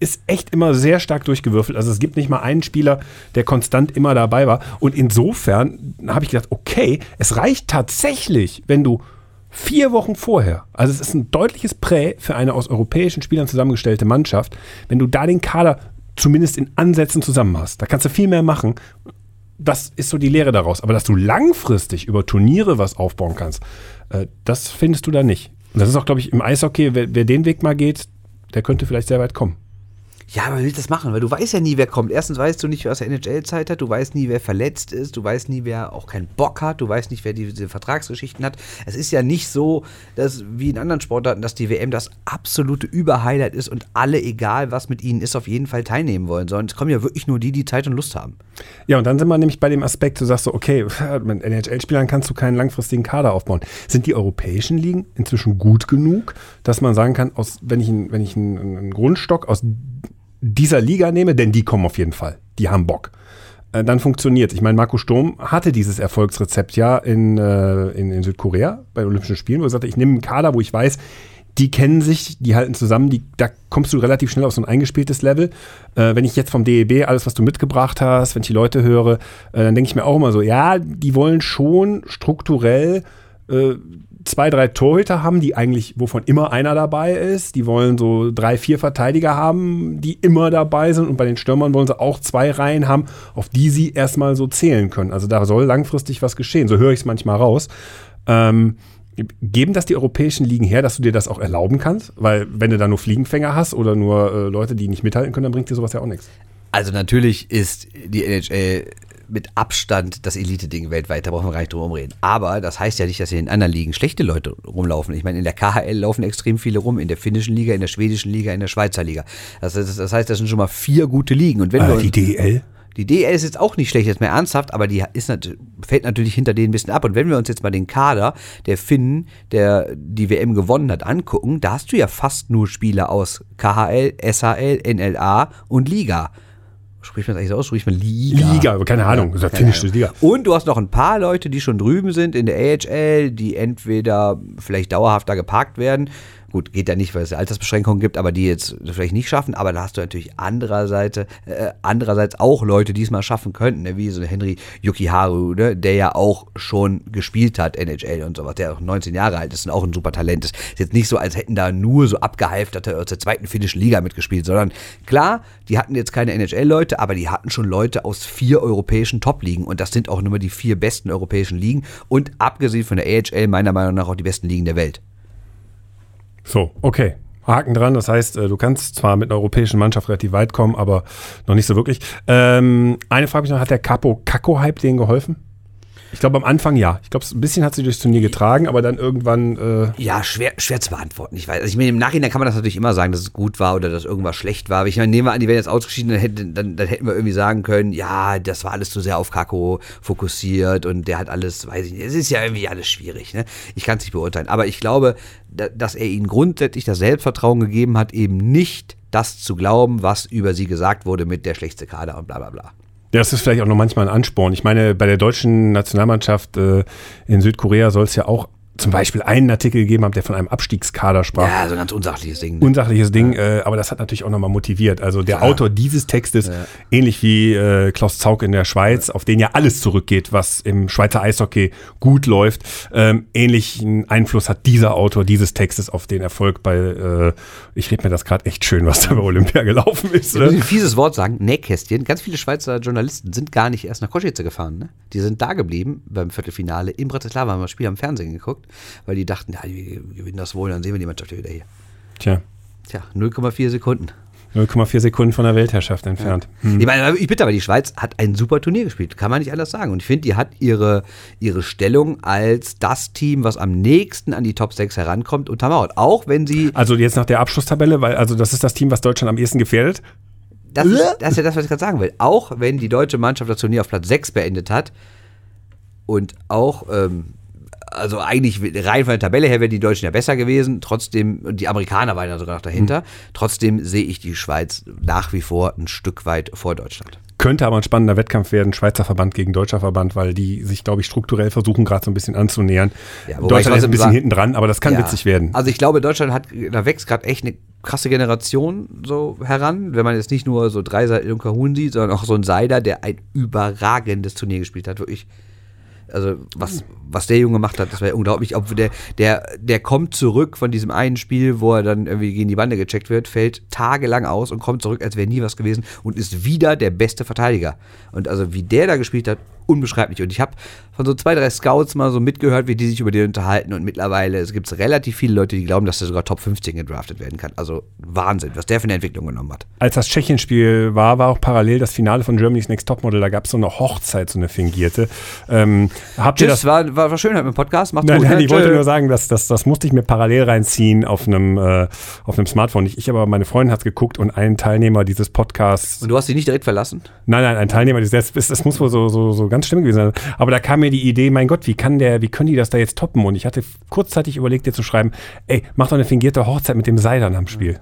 ist echt immer sehr stark durchgewürfelt. Also es gibt nicht mal einen Spieler, der konstant immer dabei war. Und insofern habe ich gedacht, okay, es reicht tatsächlich, wenn du Vier Wochen vorher. Also es ist ein deutliches Prä für eine aus europäischen Spielern zusammengestellte Mannschaft, wenn du da den Kader zumindest in Ansätzen zusammen hast. Da kannst du viel mehr machen. Das ist so die Lehre daraus. Aber dass du langfristig über Turniere was aufbauen kannst, äh, das findest du da nicht. Und das ist auch, glaube ich, im Eishockey, wer, wer den Weg mal geht, der könnte vielleicht sehr weit kommen. Ja, aber will das machen, weil du weißt ja nie, wer kommt. Erstens weißt du nicht, wer aus der NHL-Zeit hat, du weißt nie, wer verletzt ist, du weißt nie, wer auch keinen Bock hat, du weißt nicht, wer diese Vertragsgeschichten hat. Es ist ja nicht so, dass wie in anderen Sportarten, dass die WM das absolute Überhighlight ist und alle, egal was mit ihnen ist, auf jeden Fall teilnehmen wollen, sondern es kommen ja wirklich nur die, die Zeit und Lust haben. Ja, und dann sind wir nämlich bei dem Aspekt, du sagst so, okay, mit NHL-Spielern kannst du keinen langfristigen Kader aufbauen. Sind die europäischen Ligen inzwischen gut genug, dass man sagen kann, aus, wenn ich, ein, wenn ich einen Grundstock aus dieser Liga nehme, denn die kommen auf jeden Fall. Die haben Bock. Äh, dann funktioniert Ich meine, Marco Sturm hatte dieses Erfolgsrezept ja in, äh, in, in, Südkorea bei Olympischen Spielen, wo er sagte, ich nehme einen Kader, wo ich weiß, die kennen sich, die halten zusammen, die, da kommst du relativ schnell auf so ein eingespieltes Level. Äh, wenn ich jetzt vom DEB alles, was du mitgebracht hast, wenn ich die Leute höre, äh, dann denke ich mir auch immer so, ja, die wollen schon strukturell äh, zwei, drei Torhüter haben, die eigentlich, wovon immer einer dabei ist. Die wollen so drei, vier Verteidiger haben, die immer dabei sind. Und bei den Stürmern wollen sie auch zwei Reihen haben, auf die sie erstmal so zählen können. Also da soll langfristig was geschehen. So höre ich es manchmal raus. Ähm, geben das die europäischen Ligen her, dass du dir das auch erlauben kannst? Weil wenn du da nur Fliegenfänger hast oder nur äh, Leute, die nicht mithalten können, dann bringt dir sowas ja auch nichts. Also natürlich ist die NHL mit Abstand das Elite-Ding weltweit, da brauchen wir gar nicht drum reden. Aber das heißt ja nicht, dass in den anderen Ligen schlechte Leute rumlaufen. Ich meine, in der KHL laufen extrem viele rum, in der finnischen Liga, in der schwedischen Liga, in der Schweizer Liga. Das, das, das heißt, das sind schon mal vier gute Ligen. Und wenn Äh, die DL? die DL ist jetzt auch nicht schlecht, jetzt mehr ernsthaft, aber die ist fällt natürlich hinter denen ein bisschen ab. Und wenn wir uns jetzt mal den Kader der Finnen, der die WM gewonnen hat, angucken, da hast du ja fast nur Spieler aus KHL, SHL, NLA und Liga. Spricht man das eigentlich so aus? Spricht man Liga? Liga, aber keine Ahnung. Ja Keine finnische. Liga. Und du hast noch ein paar Leute, die schon drüben sind in der AHL, die entweder vielleicht dauerhaft da geparkt werden. Gut, geht ja nicht, weil es Altersbeschränkungen gibt, aber die jetzt vielleicht nicht schaffen. Aber da hast du natürlich andererseits, äh, andererseits auch Leute, die es mal schaffen könnten, ne? wie so Henry Yukiharu, ne? der ja auch schon gespielt hat, NHL und sowas, der auch 19 Jahre alt ist und auch ein super Talent ist. Ist jetzt nicht so, als hätten da nur so abgehalfterte aus der zweiten finnischen Liga mitgespielt, sondern klar, die hatten jetzt keine NHL-Leute, aber die hatten schon Leute aus vier europäischen Top-Ligen und das sind auch nur die vier besten europäischen Ligen und abgesehen von der AHL meiner Meinung nach auch die besten Ligen der Welt. So, okay. Haken dran, das heißt, äh, du kannst zwar mit einer europäischen Mannschaft relativ weit kommen, aber noch nicht so wirklich. Ähm, eine Frage mich noch, hat der Capo Caco-Hype denen geholfen? Ich glaube am Anfang ja. Ich glaube, ein bisschen hat sie durchs Turnier getragen, aber dann irgendwann, äh, Ja, schwer, schwer zu beantworten. Ich weiß, also ich meine, im Nachhinein kann man das natürlich immer sagen, dass es gut war oder dass irgendwas schlecht war. Aber ich meine, nehmen wir an, die wären jetzt ausgeschieden, dann hätten, dann, dann hätten wir irgendwie sagen können, ja, das war alles zu sehr auf Kako fokussiert und der hat alles, weiß ich nicht, es ist ja irgendwie alles schwierig. Ne? Ich kann es nicht beurteilen. Aber ich glaube, da, dass er ihnen grundsätzlich das Selbstvertrauen gegeben hat, eben nicht das zu glauben, was über sie gesagt wurde mit der schlechteste Kader und bla bla bla. Ja, das ist vielleicht auch noch manchmal ein Ansporn. Ich meine, bei der deutschen Nationalmannschaft äh, in Südkorea soll es ja auch zum Beispiel einen Artikel gegeben haben, der von einem Abstiegskader sprach. Ja, so ein ganz unsachliches Ding. ne? Unsachliches Ding, äh, aber das hat natürlich auch nochmal motiviert. Also der Autor dieses Textes, ähnlich wie äh, Klaus Zaug in der Schweiz, auf den ja alles zurückgeht, was im Schweizer Eishockey gut läuft, ähm, ähnlichen Einfluss hat dieser Autor dieses Textes auf den Erfolg bei, äh, ich rede mir das gerade echt schön, was da bei Olympia gelaufen ist. Ich muss Ne? ein fieses Wort sagen, Nähkästchen. Ganz viele Schweizer Journalisten sind gar nicht erst nach Košice gefahren. Ne? Die sind da geblieben beim Viertelfinale in Bratislava, haben das Spiel am Fernsehen geguckt, weil die dachten, ja, die gewinnen das wohl, dann sehen wir die Mannschaft ja wieder hier. Tja, Tja, 0,4 Sekunden. 0,4 Sekunden von der Weltherrschaft entfernt. Hm. Ich meine, ich bitte, aber die Schweiz hat ein super Turnier gespielt, kann man nicht anders sagen. Und ich finde, die hat ihre, ihre Stellung als das Team, was am nächsten an die Top 6 herankommt, untermauert. Auch wenn sie Also jetzt nach der Abschlusstabelle, weil also das ist das Team, was Deutschland am ehesten gefährdet. Das ist, das ist ja das, was ich gerade sagen will. Auch wenn die deutsche Mannschaft das Turnier auf Platz 6 beendet hat und auch, ähm, also eigentlich rein von der Tabelle her wären die Deutschen ja besser gewesen, trotzdem, die Amerikaner waren ja sogar noch dahinter, Hm. trotzdem sehe ich die Schweiz nach wie vor ein Stück weit vor Deutschland. Könnte aber ein spannender Wettkampf werden, Schweizer Verband gegen deutscher Verband, weil die sich, glaube ich, strukturell versuchen, gerade so ein bisschen anzunähern. Ja, Deutschland ist ein bisschen hinten dran, aber das kann Ja. witzig werden. Also ich glaube, Deutschland hat, da wächst gerade echt eine krasse Generation so heran, wenn man jetzt nicht nur so drei Seiten Ilunka Huhn sieht, sondern auch so ein Seider, der ein überragendes Turnier gespielt hat, wirklich. Also was, was der Junge gemacht hat, das war unglaublich. Ob der, der, der kommt zurück von diesem einen Spiel, wo er dann irgendwie gegen die Bande gecheckt wird, fällt tagelang aus und kommt zurück, als wäre nie was gewesen und ist wieder der beste Verteidiger. Und also wie der da gespielt hat, unbeschreiblich. Und ich habe von so zwei, drei Scouts mal so mitgehört, wie die sich über den unterhalten. Und mittlerweile es gibt relativ viele Leute, die glauben, dass er sogar Top 15 gedraftet werden kann. Also Wahnsinn, was der für eine Entwicklung genommen hat. Als das Tschechien-Spiel war, war auch parallel das Finale von Germany's Next Topmodel. Da gab es so eine Hochzeit, so eine fingierte. Ähm, habt ihr Tschüss, das? war, war, war schön heute mit dem Podcast. Macht's Nein, gut. nein, ne? ich wollte nur sagen, dass das, das musste ich mir parallel reinziehen auf einem, äh, auf einem Smartphone. Ich, ich aber, meine Freundin hat geguckt und ein Teilnehmer dieses Podcasts Und du hast dich nicht direkt verlassen? Nein, nein, ein Teilnehmer, das, das, das muss wohl so, so, so ganz schlimm gewesen sein. Aber da kam mir die Idee, mein Gott, wie kann der, wie können die das da jetzt toppen? Und ich hatte kurzzeitig überlegt, dir zu schreiben, ey, mach doch eine fingierte Hochzeit mit dem Seidern am Spiel.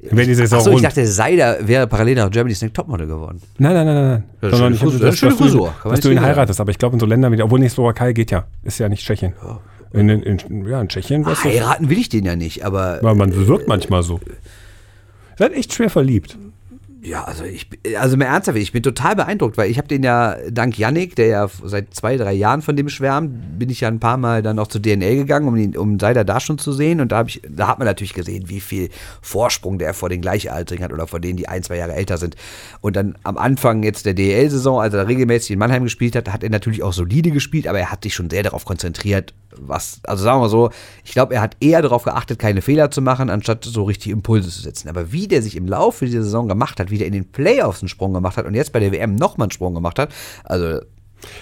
Wäre die Saison Achso, ich dachte, Seider wäre parallel nach Germany's Next Topmodel geworden. nein, nein, nein, nein, nein. Ja, Sondern schöne ich hab- Frisur, dass, schöne dass, du, dass du ihn heiratest. Aber ich glaube, in so Ländern wie, obwohl nicht Slowakei geht ja. Ist ja nicht Tschechien. In, in, in, ja, in Tschechien so. Heiraten will ich den ja nicht, aber Weil man wirkt manchmal so. Seid echt schwer verliebt. Ja, also ich, also mal ernsthaft, ich bin total beeindruckt, weil ich habe den ja dank Yannick, der ja seit zwei, drei Jahren von dem schwärmt, bin ich ja ein paar Mal dann auch zu DNL gegangen, um ihn, um Seider da schon zu sehen. Und da habe ich, da hat man natürlich gesehen, wie viel Vorsprung der vor den Gleichaltrigen hat oder vor denen, die ein, zwei Jahre älter sind. Und dann am Anfang jetzt der DL-Saison, als er regelmäßig in Mannheim gespielt hat, hat er natürlich auch solide gespielt, aber er hat sich schon sehr darauf konzentriert, was, also sagen wir mal so, ich glaube, er hat eher darauf geachtet, keine Fehler zu machen, anstatt so richtig Impulse zu setzen. Aber wie der sich im Laufe dieser Saison gemacht hat, wie wieder in den Playoffs einen Sprung gemacht hat und jetzt bei der WM nochmal einen Sprung gemacht hat. Also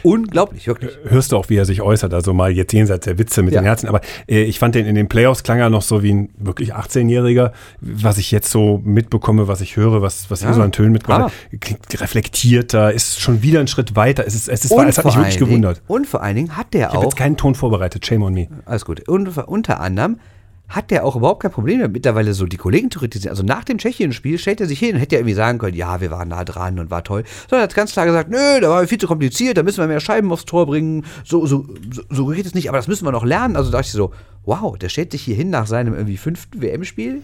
Unglaublich, wirklich. Hörst du auch, wie er sich äußert, also mal jetzt jenseits der Witze mit Ja. den Herzen. Aber äh, ich fand den in den Playoffs klang er noch so wie ein wirklich 18-Jähriger, was ich jetzt so mitbekomme, was ich höre, was, was Ja. so an Tönen mitbekommen Hammer. habt. Klingt reflektierter, ist schon wieder einen Schritt weiter. Es, ist, es, ist, es hat mich wirklich allen gewundert. Dingen, und vor allen Dingen hat der Ich habe auch jetzt keinen Ton vorbereitet, shame on me. Alles gut. Und unter anderem hat der auch überhaupt kein Problem damit, mittlerweile so die Kollegen zu kritisieren. Also nach dem Tschechien-Spiel stellt er sich hin und hätte ja irgendwie sagen können, ja, wir waren nah dran und war toll. Sondern er hat ganz klar gesagt, nö, da war viel zu kompliziert, da müssen wir mehr Scheiben aufs Tor bringen. So, so, so, so geht es nicht, aber das müssen wir noch lernen. Also da dachte ich so, wow, der stellt sich hier hin nach seinem irgendwie fünften WM-Spiel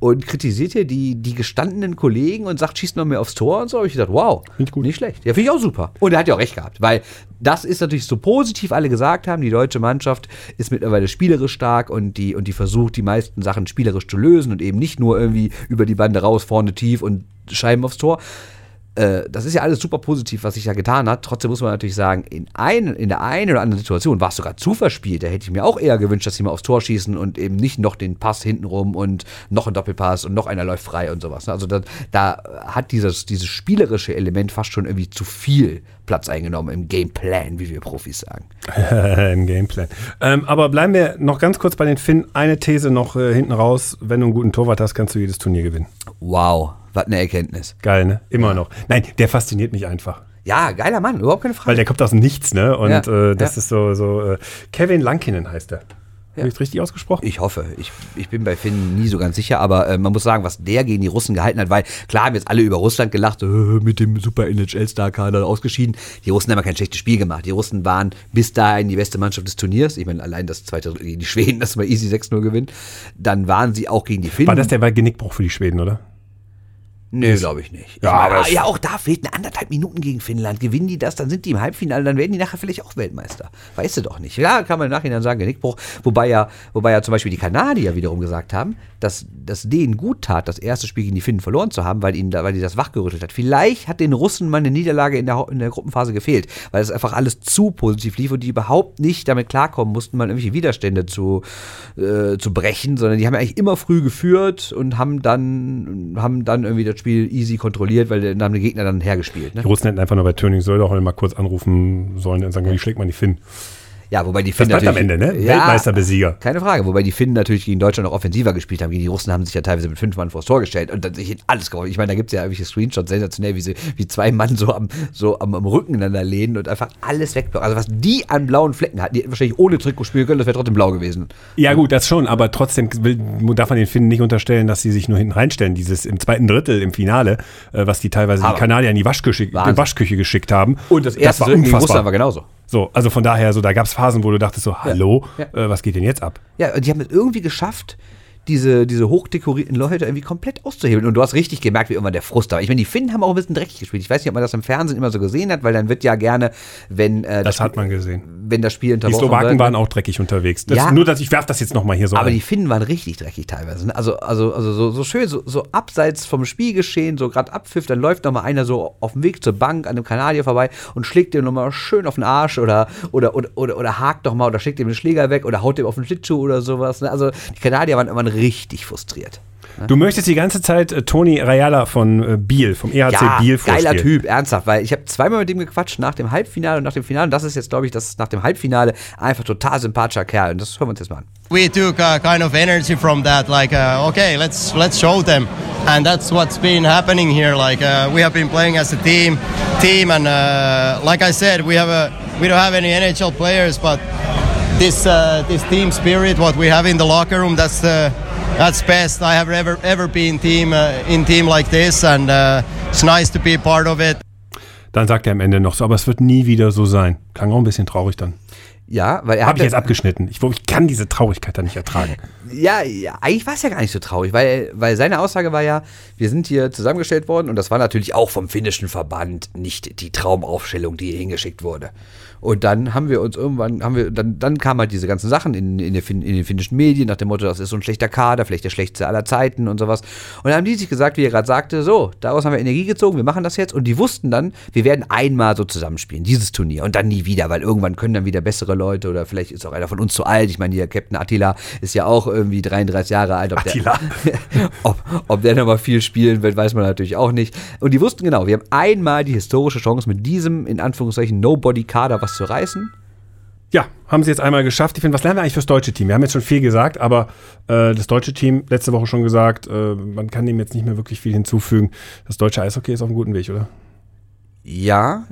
und kritisiert hier die, die gestandenen Kollegen und sagt, schießt noch mehr aufs Tor und so. Hab ich gedacht, wow, ich gut. nicht schlecht. Ja, finde ich auch super. Und er hat ja auch recht gehabt, weil das ist natürlich so positiv alle gesagt haben, die deutsche Mannschaft ist mittlerweile spielerisch stark und die, und die versucht, die meisten Sachen spielerisch zu lösen und eben nicht nur irgendwie über die Bande raus, vorne tief und Scheiben aufs Tor. Äh, Das ist ja alles super positiv, was sich da getan hat. Trotzdem muss man natürlich sagen, in, ein, in der einen oder anderen Situation war es sogar zu verspielt. Da hätte ich mir auch eher gewünscht, dass sie mal aufs Tor schießen und eben nicht noch den Pass hintenrum und noch ein Doppelpass und noch einer läuft frei und sowas. Also da, da hat dieses, dieses spielerische Element fast schon irgendwie zu viel Platz eingenommen im Gameplan, wie wir Profis sagen. Im Gameplan. Ähm, aber bleiben wir noch ganz kurz bei den Finn. Eine These noch äh, hinten raus. Wenn du einen guten Torwart hast, kannst du jedes Turnier gewinnen. Wow, was eine Erkenntnis. Geil, ne? Immer noch. Nein, der fasziniert mich einfach. Ja, geiler Mann, überhaupt keine Frage. Weil der kommt aus dem Nichts, ne? Und Ja, äh, das ja. ist so, so äh, Kevin Lankinen heißt er. Ja. Habe ich richtig ausgesprochen? Ich hoffe. Ich, ich bin bei Finn nie so ganz sicher, aber äh, man muss sagen, was der gegen die Russen gehalten hat, weil klar haben jetzt alle über Russland gelacht, äh, mit dem super NHL-Star-Kader ausgeschieden. Die Russen haben ja kein schlechtes Spiel gemacht. Die Russen waren bis dahin die beste Mannschaft des Turniers. Ich meine, allein das zweite gegen die Schweden, das war easy 6-0 gewinnen. Dann waren sie auch gegen die Finnen. War das der Genickbruch für die Schweden, oder? Nee, glaube ich nicht. Ich Ja, meine, aber es- ja, auch da fehlten anderthalb Minuten gegen Finnland. Gewinnen die das, dann sind die im Halbfinale, dann werden die nachher vielleicht auch Weltmeister. Weißt du doch nicht. Ja, kann man im Nachhinein sagen, Genickbruch. Wobei ja, wobei ja zum Beispiel die Kanadier wiederum gesagt haben, dass das denen gut tat, das erste Spiel gegen die Finnen verloren zu haben, weil ihnen da, weil die das wachgerüttelt hat. Vielleicht hat den Russen mal eine Niederlage in der, in der Gruppenphase gefehlt, weil es einfach alles zu positiv lief und die überhaupt nicht damit klarkommen mussten, mal irgendwelche Widerstände zu, äh, zu brechen, sondern die haben eigentlich immer früh geführt und haben dann, haben dann irgendwie das Spiel easy kontrolliert, weil dann haben die Gegner dann hergespielt. Ne? Die Russen hätten einfach nur bei Töning Söldach mal kurz anrufen sollen und sagen, wie schlägt man die Finn? Ja, wobei die Das Finnen bleibt am natürlich- Ende, ne? Ja, Weltmeisterbesieger. Keine Frage, wobei die Finnen natürlich gegen Deutschland auch offensiver gespielt haben. Gegen die Russen haben sich ja teilweise mit fünf Mann vors Tor gestellt und dann sich alles geholt. Ich meine, da gibt es ja irgendwelche Screenshots, sensationell, wie, sie, wie zwei Mann so am, so am, am Rücken einander lehnen und einfach alles wegblocken. Also was die an blauen Flecken hatten, die hätten wahrscheinlich ohne Trikot spielen können, das wäre trotzdem blau gewesen. Ja gut, das schon, aber trotzdem will, darf man den Finnen nicht unterstellen, dass sie sich nur hinten reinstellen. Dieses im zweiten Drittel im Finale, äh, was die teilweise Aber die Kanadier in die Waschküche, Wahnsinn. Waschküche geschickt haben. Und das erste war Drittel gegen unfassbar. Russland war genauso. So, also von daher, so da gab es Phasen, wo du dachtest so, hallo, Ja. Äh, was geht denn jetzt ab? Ja, die haben es irgendwie geschafft, diese, diese hochdekorierten Leute irgendwie komplett auszuhebeln. Und du hast richtig gemerkt, wie irgendwann der Frust war. Ich meine, die Finnen haben auch ein bisschen dreckig gespielt. Ich weiß nicht, ob man das im Fernsehen immer so gesehen hat, weil dann wird ja gerne, wenn, äh, Das Spiel- hat man gesehen. wenn das Spiel Die unterbrochen Slowaken wird. waren auch dreckig unterwegs. Das, Ja. Nur, dass ich werf das jetzt nochmal hier so Aber ein. die Finnen waren richtig dreckig teilweise. Ne? Also, also, also so, so schön, so, so abseits vom Spielgeschehen, so gerade abpfiff, dann läuft noch mal einer so auf dem Weg zur Bank an einem Kanadier vorbei und schlägt dem nochmal schön auf den Arsch oder, oder, oder, oder, oder hakt noch mal oder schlägt ihm den Schläger weg oder haut dem auf den Schlittschuh oder sowas. Ne? Also die Kanadier waren irgendwann richtig frustriert. Du möchtest die ganze Zeit äh, Toni Rayala von äh, Biel, vom EHC Ja, Biel vorstellen. geiler Typ, ernsthaft, weil ich habe zweimal mit dem gequatscht nach dem Halbfinale und nach dem Finale. Und das ist jetzt, glaube ich, das nach dem Halbfinale einfach total sympathischer Kerl. Und das hören wir uns jetzt mal an. we took uh, kind of energy from that like uh, okay let's let's show them and that's what's been happening here like uh, we have been playing as a team team and uh, like i said we have a we don't have any nhl players but this uh, this team spirit what we have in the locker room that's the that's best i have ever ever been team uh, in team like this and uh, it's nice to be a part of it Dann sagt er am Ende noch so, aber es wird nie wieder so sein. Klang auch ein bisschen traurig dann. Ja, weil er Habe ich jetzt abgeschnitten. Ich, ich kann diese Traurigkeit da nicht ertragen. Ja, ja eigentlich war es ja gar nicht so traurig, weil, weil seine Aussage war ja, wir sind hier zusammengestellt worden und das war natürlich auch vom finnischen Verband nicht die Traumaufstellung, die hier hingeschickt wurde. Und dann haben wir uns irgendwann, haben wir, dann, dann kamen halt diese ganzen Sachen in, in, Fin- in den finnischen Medien nach dem Motto, das ist so ein schlechter Kader, vielleicht der schlechteste aller Zeiten und sowas. Und dann haben die sich gesagt, wie er gerade sagte, so, daraus haben wir Energie gezogen, wir machen das jetzt. Und die wussten dann, wir werden einmal so zusammenspielen, dieses Turnier und dann nie wieder, weil irgendwann können dann wieder bessere Leute oder vielleicht ist auch einer von uns zu alt. Ich meine, hier Captain Attila ist ja auch irgendwie 33 Jahre alt. Ob Attila. Der, ob, ob der nochmal viel spielen wird, weiß man natürlich auch nicht. Und die wussten genau, wir haben einmal die historische Chance, mit diesem, in Anführungszeichen, Nobody-Kader was zu reißen. Ja, haben sie jetzt einmal geschafft. Ich finde, was lernen wir eigentlich fürs deutsche Team? Wir haben jetzt schon viel gesagt, aber äh, das deutsche Team, letzte Woche schon gesagt, äh, man kann dem jetzt nicht mehr wirklich viel hinzufügen. Das deutsche Eishockey ist auf einem guten Weg, oder? Ja,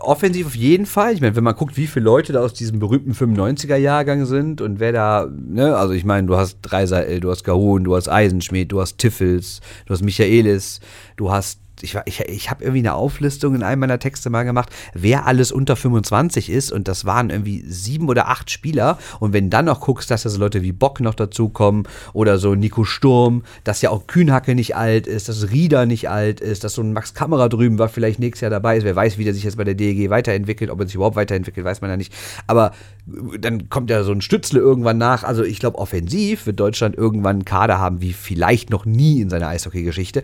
offensiv auf jeden Fall. Ich meine, wenn man guckt, wie viele Leute da aus diesem berühmten 95er-Jahrgang sind und wer da, ne, also ich meine, du hast Dreisael, du hast Gahun, du hast Eisenschmidt, du hast Tiffels, du hast Michaelis, du hast ich, ich, ich habe irgendwie eine Auflistung in einem meiner Texte mal gemacht, wer alles unter 25 ist und das waren irgendwie sieben oder acht Spieler. Und wenn dann noch guckst, dass da so Leute wie Bock noch dazukommen oder so Nico Sturm, dass ja auch Kühnhacke nicht alt ist, dass Rieder nicht alt ist, dass so ein Max Kamera drüben war vielleicht nächstes Jahr dabei ist, wer weiß, wie der sich jetzt bei der DEG weiterentwickelt, ob er sich überhaupt weiterentwickelt, weiß man ja nicht, aber dann kommt ja so ein Stützle irgendwann nach, also ich glaube offensiv wird Deutschland irgendwann einen Kader haben wie vielleicht noch nie in seiner Eishockey-Geschichte.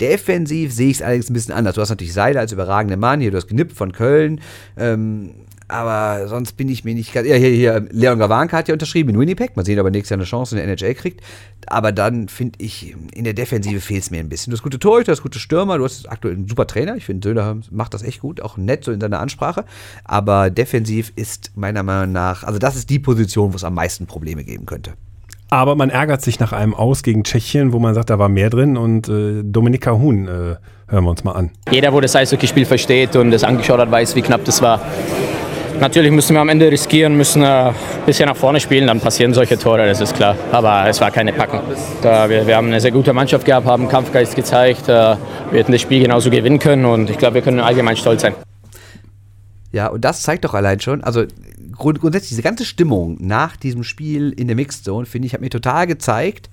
Defensiv sehe ich es allerdings ein bisschen anders. Du hast natürlich Seiler als überragende Mann, hier du hast Knipp von Köln, ähm, aber sonst bin ich mir nicht ganz. Ja, hier, hier, Leon Gawanka hat ja unterschrieben in Winnipeg. Mal sehen, ob er nächstes Jahr eine Chance in der NHL kriegt. Aber dann finde ich, in der Defensive fehlt es mir ein bisschen. Du hast gute Torhüter, du hast gute Stürmer, du hast aktuell einen super Trainer. Ich finde, Söder macht das echt gut, auch nett so in seiner Ansprache. Aber defensiv ist meiner Meinung nach, also das ist die Position, wo es am meisten Probleme geben könnte. Aber man ärgert sich nach einem Aus gegen Tschechien, wo man sagt, da war mehr drin. Und äh, Dominika Huhn, äh, hören wir uns mal an. Jeder, wo das Eishockeyspiel versteht und das angeschaut hat, weiß, wie knapp das war. Natürlich müssen wir am Ende riskieren, müssen ein bisschen nach vorne spielen, dann passieren solche Tore, das ist klar. Aber es war keine Packung. Wir, wir haben eine sehr gute Mannschaft gehabt, haben Kampfgeist gezeigt. Äh, wir hätten das Spiel genauso gewinnen können und ich glaube, wir können allgemein stolz sein. Ja, und das zeigt doch allein schon, also grund grundsätzlich diese ganze Stimmung nach diesem Spiel in der Mixed Zone, finde ich, hat mir total gezeigt,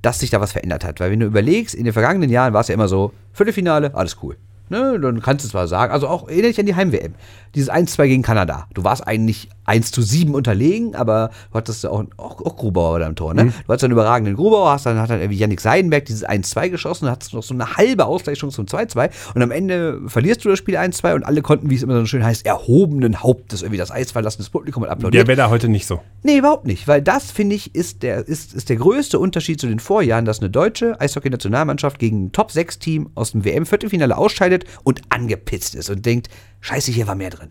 dass sich da was verändert hat. Weil wenn du überlegst, in den vergangenen Jahren war es ja immer so, Viertelfinale, alles cool. Ne, dann kannst du zwar sagen, also auch dich an die Heim-WM. Dieses 1-2 gegen Kanada. Du warst eigentlich 1 zu 7 unterlegen, aber du hattest ja auch, auch, auch Grubauer da im Tor. Ne? Mhm. Du hattest einen überragenden Grubauer, hast dann hat dann irgendwie Yannick Seidenberg dieses 1-2 geschossen, hattest noch so eine halbe Ausgleichschance zum 2-2 und am Ende verlierst du das Spiel 1-2 und alle konnten, wie es immer so schön heißt, erhobenen Hauptes irgendwie das Eis verlassen, das Publikum und applaudiert. Der wäre da heute nicht so. Nee, überhaupt nicht, weil das, finde ich, ist der, ist, ist der größte Unterschied zu den Vorjahren, dass eine deutsche Eishockey-Nationalmannschaft gegen ein Top-6-Team aus dem WM-Viertelfinale ausscheidet und angepisst ist und denkt, scheiße, hier war mehr drin.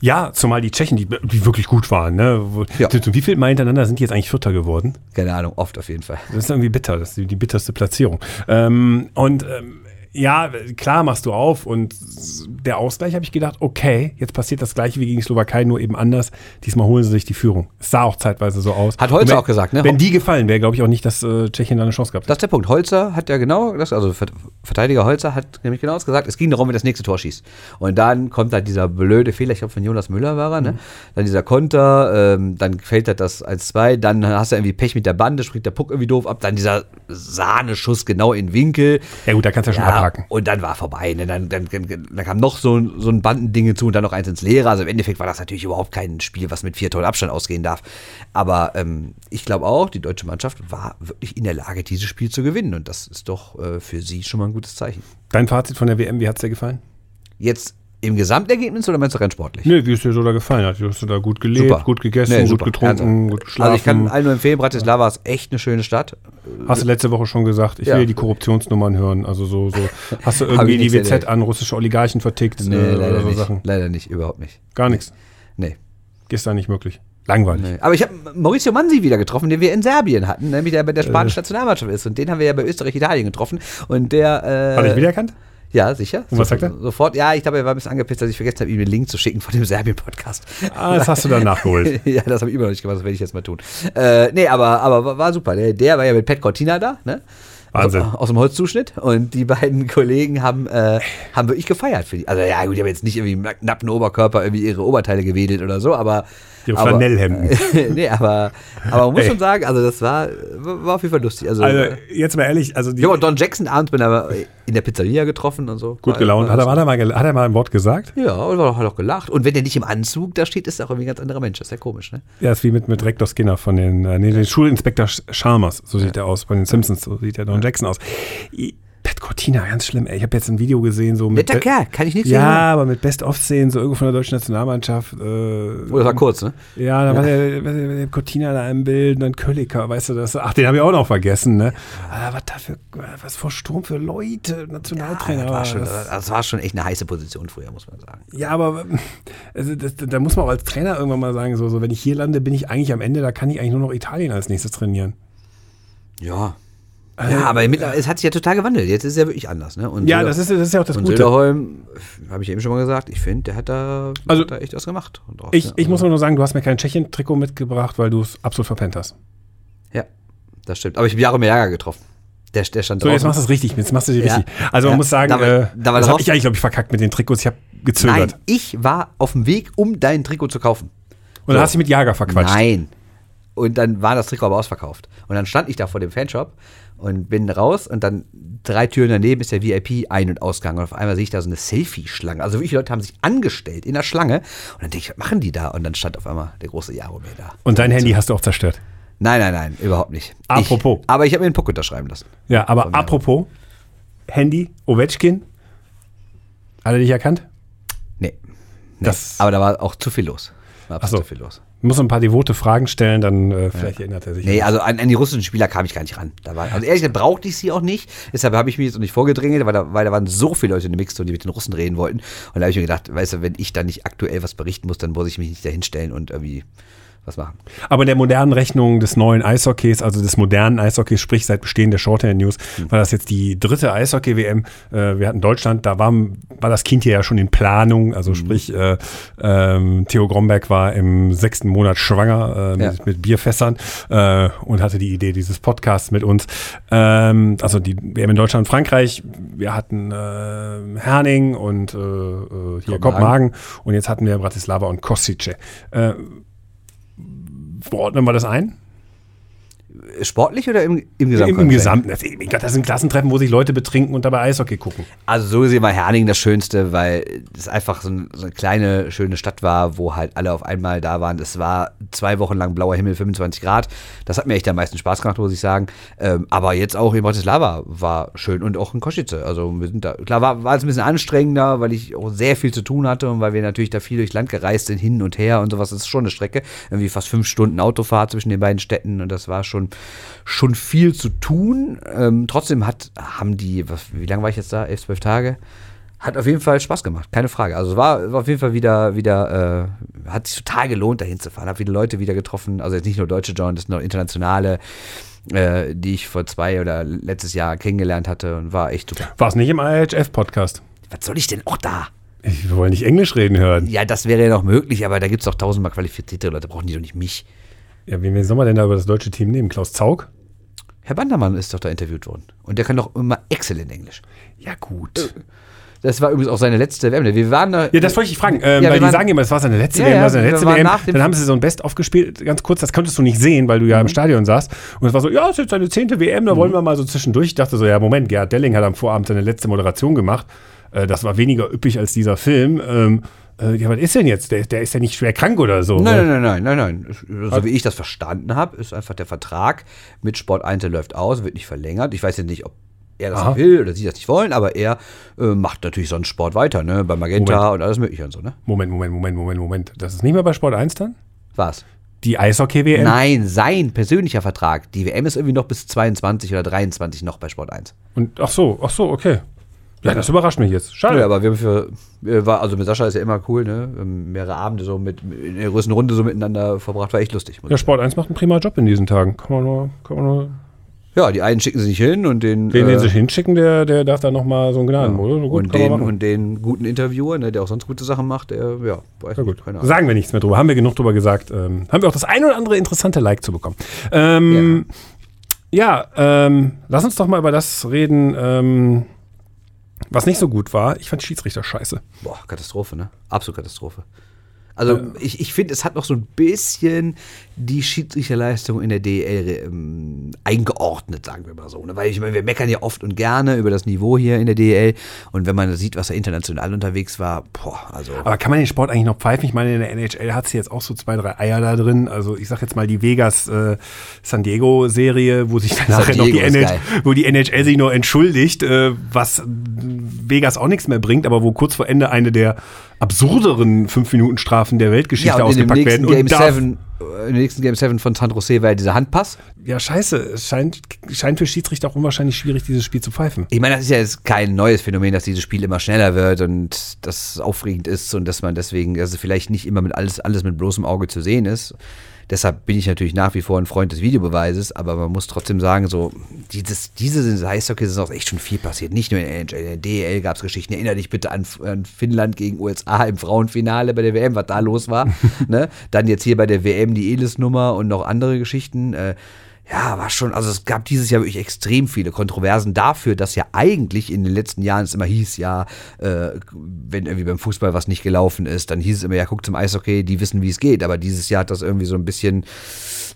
Ja, zumal die Tschechen, die, die wirklich gut waren. Ne? Ja. Wie viel Mal hintereinander sind die jetzt eigentlich Vierter geworden? Keine Ahnung, oft auf jeden Fall. Das ist irgendwie bitter, das ist die, die bitterste Platzierung. Ähm, und ähm, ja, klar machst du auf und der Ausgleich habe ich gedacht, okay, jetzt passiert das gleiche wie gegen die Slowakei, nur eben anders. Diesmal holen sie sich die Führung. Es sah auch zeitweise so aus. Hat Holzer wenn, auch gesagt, ne? Wenn die gefallen, wäre, glaube ich, auch nicht, dass äh, Tschechien da eine Chance gehabt Das ist der Punkt. Holzer hat ja genau, das, also Verteidiger Holzer hat nämlich genau das gesagt, es ging darum, wer das nächste Tor schießt. Und dann kommt halt dieser blöde Fehler, ich glaube von Jonas Müller war er, ne? Dann dieser Konter, ähm, dann fällt halt das 1-2, dann hast du irgendwie Pech mit der Bande, springt der Puck irgendwie doof ab, dann dieser Sahneschuss genau in den Winkel. Ja gut, da kannst du ja schon abhaken. Und dann war vorbei. Ne? Dann, dann, dann, kam noch so, so ein Bandending hinzu und dann noch eins ins Leere. Also im Endeffekt war das natürlich überhaupt kein Spiel, was mit vier Toren Abstand ausgehen darf. Aber ähm, ich glaube auch, die deutsche Mannschaft war wirklich in der Lage, dieses Spiel zu gewinnen. Und das ist doch äh, für sie schon mal ein gutes Zeichen. Dein Fazit von der WM, wie hat es dir gefallen? Jetzt im Gesamtergebnis oder meinst du rein sportlich? Nee, wie es dir so da gefallen hat. Hast du da gut gelebt, Super. gut gegessen, Nee, gut getrunken, gut geschlafen. Also ich kann allen nur empfehlen, Bratislava ist echt eine schöne Stadt. Hast du letzte Woche schon gesagt, ich Ja. will die Korruptionsnummern hören. Also so, so hast du irgendwie die WZ erlebt. an russische Oligarchen vertickt Nee, äh, leider oder so nicht. Sachen? Leider nicht, überhaupt nicht. Gar nichts. Nee. Ist da nicht möglich. Langweilig. Nee. Aber ich habe Mauricio Mansi wieder getroffen, den wir in Serbien hatten, nämlich der bei der spanischen Nationalmannschaft ist. Und den haben wir ja bei Österreich-Italien getroffen. Und der. Äh, Hat er dich wiedererkannt? Ja, sicher. Und was sagt er? Sofort. Ja, ich glaube, er war ein bisschen angepisst, dass ich vergessen habe, ihm den Link zu schicken von dem Serbien-Podcast. Ah, das hast du dann nachgeholt. ja, das habe ich immer noch nicht gemacht, das werde ich jetzt mal tun. Äh, nee, aber, aber war- super. Der, der war ja mit Pat Cortina da, ne? Wahnsinn. Aus, aus dem Holzzuschnitt. Und die beiden Kollegen haben, äh, haben wirklich gefeiert für die. Also ja, gut, die haben jetzt nicht irgendwie im nackten Oberkörper irgendwie ihre Oberteile gewedelt oder so, aber. Ihre aber, Flanellhemden. nee, aber, aber man muss Ey. schon sagen, also das war, war auf jeden Fall lustig. Also, Also jetzt mal ehrlich, also die, auch Don Jackson abends bin aber in der Pizzeria getroffen und so. gut gelaunt. Hat er, hat, er mal, hat er mal ein Wort gesagt? Ja, und hat auch gelacht. Und wenn der nicht im Anzug da steht, ist er auch irgendwie ein ganz anderer Mensch. Das ist ja komisch, ne? Ja, ist wie mit, mit Rektor Skinner von den, äh, nee, den Schulinspektor Sch- Chalmers, so sieht er aus, von den Simpsons, so sieht der Don Jackson aus. I- Pat Cortina, ganz schlimm, ey. Ich habe jetzt ein Video gesehen, so mit. Netter Kerl, kann ich nichts Ja, sagen. aber mit Best-of-Szenen, so irgendwo von der deutschen Nationalmannschaft. Äh, Oh, das war kurz, ne? ja, da war der, der, der Cortina da im Bild, und dann Kölliker, weißt du das? Ach, den habe ich auch noch vergessen, ne? Ah, was da für, was vor Sturm für Leute, Nationaltrainer. das, war war schon, das. das war schon echt eine heiße Position früher, muss man sagen. Ja, aber also das, da muss man auch als Trainer irgendwann mal sagen, so, so, wenn ich hier lande, bin ich eigentlich am Ende, da kann ich eigentlich nur noch Italien als nächstes trainieren. Ja. Ja, aber mittlerweile, es hat sich ja total gewandelt. Jetzt ist es ja wirklich anders, ne? Und Ja, Söder- das ist, das ist ja auch das und Gute. Söderholm, habe ich eben schon mal gesagt, ich finde, der hat da, Also, hat da echt was gemacht. Auch, Ich, ne? ich muss aber nur sagen, du hast mir kein Tschechien-Trikot mitgebracht, weil du es absolut verpennt hast. Ja, das stimmt. Aber ich habe Jahre Jager getroffen. Der, der stand So, jetzt machst du es richtig. Jetzt machst du Ja. richtig. Also man Ja. muss sagen, Da war- äh, da war das drauf- habe ich eigentlich, glaube ich, verkackt mit den Trikots. Ich habe gezögert. Nein, ich war auf dem Weg, um dein Trikot zu kaufen. Und dann hast du dich mit Jager verquatscht. Nein. Und dann war das Trikot aber ausverkauft. Und dann stand ich da vor dem Fanshop und bin raus und dann drei Türen daneben ist der VIP Ein- und Ausgang. Und auf einmal sehe ich da so eine Selfie-Schlange. Also wirklich Leute haben sich angestellt in der Schlange. Und dann denke ich, was machen die da? Und dann stand auf einmal der große Jaromir da. Und dein Handy hast du auch zerstört. Nein, nein, nein, überhaupt nicht. Apropos. Ich, aber ich habe mir einen Puck unterschreiben lassen. Ja, aber apropos, Handy, Ovechkin, alle dich erkannt? Nee. nee. Das- aber da war auch zu viel los. War so. zu viel los. Muss ein paar devote Fragen stellen, dann äh, vielleicht erinnert er sich. Nee, also an, an die russischen Spieler kam ich gar nicht ran. Da war, also ehrlich gesagt brauchte ich sie auch nicht. Deshalb habe ich mich jetzt auch nicht vorgedrängelt, weil da, weil da waren so viele Leute in der Mixzone, die mit den Russen reden wollten. Und da habe ich mir gedacht, weißt du, wenn ich da nicht aktuell was berichten muss, dann muss ich mich nicht dahinstellen und irgendwie was machen. Aber in der modernen Rechnung des neuen Eishockeys, also des modernen Eishockeys, sprich seit Bestehen der Shorthand News, war das jetzt die dritte Eishockey-WM. Äh, wir hatten Deutschland, da war, war das Kind hier ja schon in Planung, also sprich, äh, ähm, Theo Gromberg war im sechsten Monat schwanger äh, mit, Ja. mit Bierfässern äh, und hatte die Idee dieses Podcasts mit uns. Ähm, also die WM in Deutschland und Frankreich, wir hatten äh, Herning und äh, äh, hier Kopenhagen. Kopenhagen und jetzt hatten wir Bratislava und Kosice. Ordnen wir das ein? Sportlich oder im, im Im, Gesamten? Im Gesamten. Das, das sind Klassentreffen, wo sich Leute betrinken und dabei Eishockey gucken. Also so gesehen war Herning das Schönste, weil es einfach so, ein, so eine kleine, schöne Stadt war, wo halt alle auf einmal da waren. Es war zwei Wochen lang blauer Himmel, 25 Grad. Das hat mir echt am meisten Spaß gemacht, muss ich sagen. Ähm, aber jetzt auch in Bratislava war schön und auch in Kosice. Also wir sind da, klar war, war es ein bisschen anstrengender, weil ich auch sehr viel zu tun hatte und weil wir natürlich da viel durchs Land gereist sind, hin und her und sowas. Das ist schon eine Strecke. Irgendwie fast fünf Stunden Autofahrt zwischen den beiden Städten und das war schon, schon viel zu tun. Ähm, trotzdem hat, haben die, was, wie lange war ich jetzt da? Elf, zwölf Tage? Hat auf jeden Fall Spaß gemacht, keine Frage. Also war, war auf jeden Fall wieder, wieder äh, hat sich total gelohnt, dahin zu fahren. Hab viele Leute wieder getroffen, also jetzt nicht nur deutsche Journalisten, sondern internationale, äh, die ich vor zwei oder letztes Jahr kennengelernt hatte und war echt super. War es nicht im IHF-Podcast? Was soll ich denn auch da? Ich wollen nicht Englisch reden hören. Ja, das wäre ja noch möglich, aber da gibt es doch tausendmal qualifizierte Leute, brauchen die doch nicht mich. Ja, wen wen soll man denn da über das deutsche Team nehmen? Klaus Zaug? Herr Bandermann ist doch da interviewt worden. Und der kann doch immer exzellent Englisch. Ja, gut. Das war übrigens auch seine letzte WM. Wir waren da. Ja, das wollte ich fragen, ähm, Ja, weil die waren- sagen immer, das war seine letzte Ja, WM, ja, seine letzte WM. Dann haben sie so ein Best-of gespielt, ganz kurz, das konntest du nicht sehen, weil du ja im Stadion saßt. Und es war so, ja, es ist jetzt seine zehnte WM, da wollen wir mal so zwischendurch. Ich dachte so, ja, Moment, Gerhard Delling hat am Vorabend seine letzte Moderation gemacht. Äh, das war weniger üppig als dieser Film. Äh, ja, was ist denn jetzt? Der, der ist ja nicht schwer krank oder so. Nein, Weil- nein, nein, nein, nein, nein. So wie ich das verstanden habe, ist einfach der Vertrag mit Sport 1 der läuft aus, wird nicht verlängert. Ich weiß jetzt nicht, ob er das Aha. will oder sie das nicht wollen, aber er äh, macht natürlich sonst Sport weiter, ne? Bei Magenta und alles mögliche und so, ne? Moment, Moment, Moment, Moment, Moment. Das ist nicht mehr bei Sport 1 dann? Was? Die Eishockey-WM? Nein, sein persönlicher Vertrag. Die WM ist irgendwie noch bis 22 oder 23 noch bei Sport 1. Und, ach so, ach so, okay. Ja, das überrascht mich jetzt. Schade. Ja, aber wir haben für, war, also mit Sascha ist ja immer cool, ne? Mehrere Abende so mit, in der größten Runde so miteinander verbracht, war echt lustig. Ja, Sport 1 macht einen prima Job in diesen Tagen. Kann man nur, kann man nur ja, die einen schicken sie nicht hin und den. Den, den äh, sie hinschicken, der, der darf dann nochmal so einen Gnadenmodus. So gut, und, den, und den guten Interviewer, ne, der auch sonst gute Sachen macht, der, ja, weiß Ja, gut. keine. Sagen wir nichts mehr drüber. Haben wir genug drüber gesagt. Ähm, haben wir auch das ein oder andere interessante Like zu bekommen. Ähm, ja, ähm, lass uns doch mal über das reden, ähm, was nicht so gut war. Ich fand Schiedsrichter scheiße. Boah, Katastrophe, ne? Absolute Katastrophe. Also ich, ich finde, es hat noch so ein bisschen die Schiedsrichterleistung in der DEL ähm, eingeordnet, sagen wir mal so. Ne? Weil ich meine, wir meckern ja oft und gerne über das Niveau hier in der DEL und wenn man sieht, was er international unterwegs war, boah, also. Aber kann man den Sport eigentlich noch pfeifen? Ich meine, in der NHL hat sie jetzt auch so zwei, drei Eier da drin. Also ich sag jetzt mal die Vegas äh, San Diego Serie, wo sich dann nachher noch die, NHL, wo die NHL sich nur entschuldigt, äh, was Vegas auch nichts mehr bringt, aber wo kurz vor Ende eine der absurderen 5-Minuten-Strafen der Weltgeschichte ja, und in dem ausgepackt werden. nächsten Game darf- 7, äh, im nächsten Game 7 von San Jose war ja dieser Handpass. ja, scheiße, es scheint, scheint für Schiedsrichter auch unwahrscheinlich schwierig, dieses Spiel zu pfeifen. Ich meine, das ist ja jetzt kein neues Phänomen, dass dieses Spiel immer schneller wird und das aufregend ist und dass man deswegen, also vielleicht nicht immer mit alles, alles mit bloßem Auge zu sehen ist. Deshalb bin ich natürlich nach wie vor ein Freund des Videobeweises, aber man muss trotzdem sagen, so, dieses, diese Eishockey-Saison ist echt schon viel passiert. Nicht nur in der NHL, in der DEL gab es Geschichten. Erinnere dich bitte an, an Finnland gegen USA im Frauenfinale bei der WM, was da los war. ne? Dann jetzt hier bei der WM die Elis-Nummer und noch andere Geschichten. Äh, ja, war schon, also es gab dieses Jahr wirklich extrem viele Kontroversen dafür, dass ja eigentlich in den letzten Jahren es immer hieß, ja, äh, wenn irgendwie beim Fußball was nicht gelaufen ist, dann hieß es immer, ja, guck zum Eishockey, die wissen, wie es geht. Aber dieses Jahr hat das irgendwie so ein bisschen,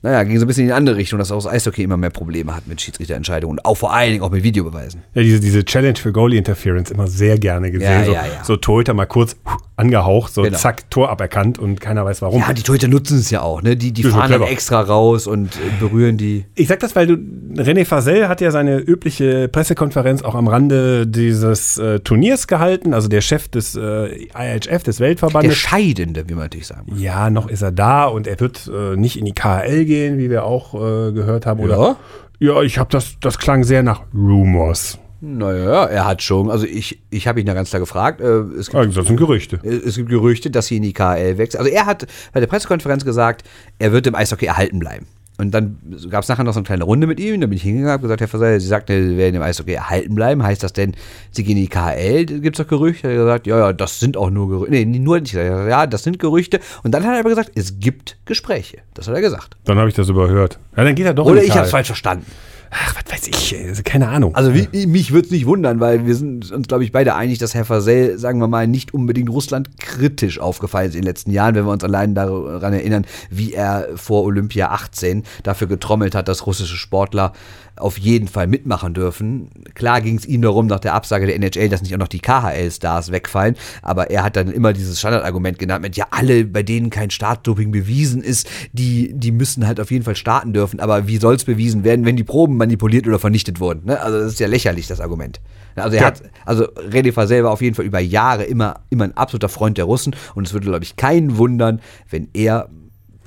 naja, ging so ein bisschen in die andere Richtung, dass auch das Eishockey immer mehr Probleme hat mit Schiedsrichterentscheidungen und auch vor allen Dingen auch mit Videobeweisen. Ja, diese, diese Challenge für Goalie Interference immer sehr gerne gesehen. Ja, so, ja, ja. so Torhüter mal kurz angehaucht, so Genau. zack, Tor aberkannt und keiner weiß warum. Ja, die Torhüter nutzen es ja auch, ne? Die, die fahren dann extra raus und berühren die. Ich sag das, weil du, René Fasel hat ja seine übliche Pressekonferenz auch am Rande dieses äh, Turniers gehalten, also der Chef des äh, IHF, des Der Weltverbandes. Scheidende, wie man natürlich sagen muss. ja, noch ist er da und er wird äh, nicht in die KHL gehen, wie wir auch äh, gehört haben. Oder? Ja, ich habe das, das klang sehr nach Rumors. Naja, er hat schon, also ich, ich habe ihn da ganz klar gefragt. Äh, es gibt Also, das sind Gerüchte. Es gibt Gerüchte, dass sie in die KL wechseln. Also er hat bei der Pressekonferenz gesagt, er wird im Eishockey erhalten bleiben. Und dann gab es nachher noch so eine kleine Runde mit ihm. Da bin ich hingegangen und habe gesagt, Herr Versell, Sie sagten, Sie werden im Eishockey erhalten bleiben. Heißt das denn, Sie gehen in die KL? Gibt es doch Gerüchte? Er hat gesagt, ja, ja, das sind auch nur Gerüchte. Nee, nur nicht. Ja, das sind Gerüchte. Und dann hat er aber gesagt, es gibt Gespräche. Das hat er gesagt. Dann habe ich das überhört. Ja, dann geht er doch Oder in die ich habe es falsch verstanden. Ach, was weiß ich, also keine Ahnung. Also wie, mich würde es nicht wundern, weil wir sind uns, glaube ich, beide einig, dass Herr Fasel, sagen wir mal, nicht unbedingt Russland kritisch aufgefallen ist in den letzten Jahren, wenn wir uns allein daran erinnern, wie er vor Olympia 18 dafür getrommelt hat, dass russische Sportler auf jeden Fall mitmachen dürfen. Klar ging es ihm darum, nach der Absage der NHL, dass nicht auch noch die KHL-Stars wegfallen, aber er hat dann immer dieses Standardargument genannt mit, ja, alle, bei denen kein Startdoping bewiesen ist, die, die müssen halt auf jeden Fall starten dürfen, aber wie soll es bewiesen werden, wenn die Proben manipuliert oder vernichtet wurden? Ne? Also das ist ja lächerlich, das Argument. Also er Ja. hat, also René Fasel war auf jeden Fall über Jahre immer, immer ein absoluter Freund der Russen und es würde, glaube ich, keinen wundern, wenn er,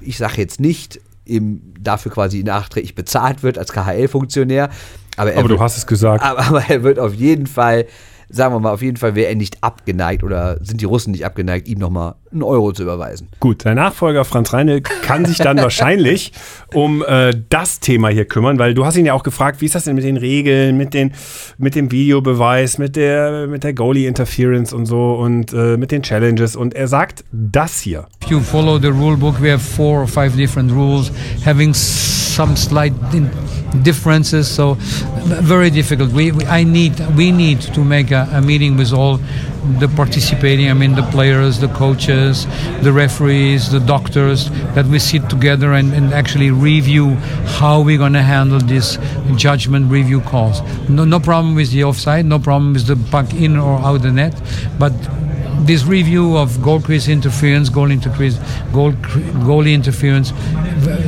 ich sage jetzt nicht, ihm dafür quasi nachträglich bezahlt wird als KHL-Funktionär, aber, er Aber du wird, hast es gesagt. aber, aber er wird auf jeden Fall, sagen wir mal, auf jeden Fall wäre er nicht abgeneigt oder sind die Russen nicht abgeneigt, ihm nochmal einen Euro zu überweisen. Gut, sein Nachfolger Franz Reine kann sich dann wahrscheinlich um äh, das Thema hier kümmern, weil du hast ihn ja auch gefragt, wie ist das denn mit den Regeln, mit, den, mit dem Videobeweis, mit der, mit der Goalie-Interference und so und äh, mit den Challenges und er sagt das hier. If you follow the rule book, we have four or five different rules, having some slight differences. So very difficult. We, we I need we need to make a, a meeting with all the participating. I mean the players, the coaches, the referees, the doctors. That we sit together and, and actually review how we're going to handle this judgment review calls. No, no problem with the offside. No problem with the puck in or out the net, but this review of goal crease interference, goal interference, goal goalie interference,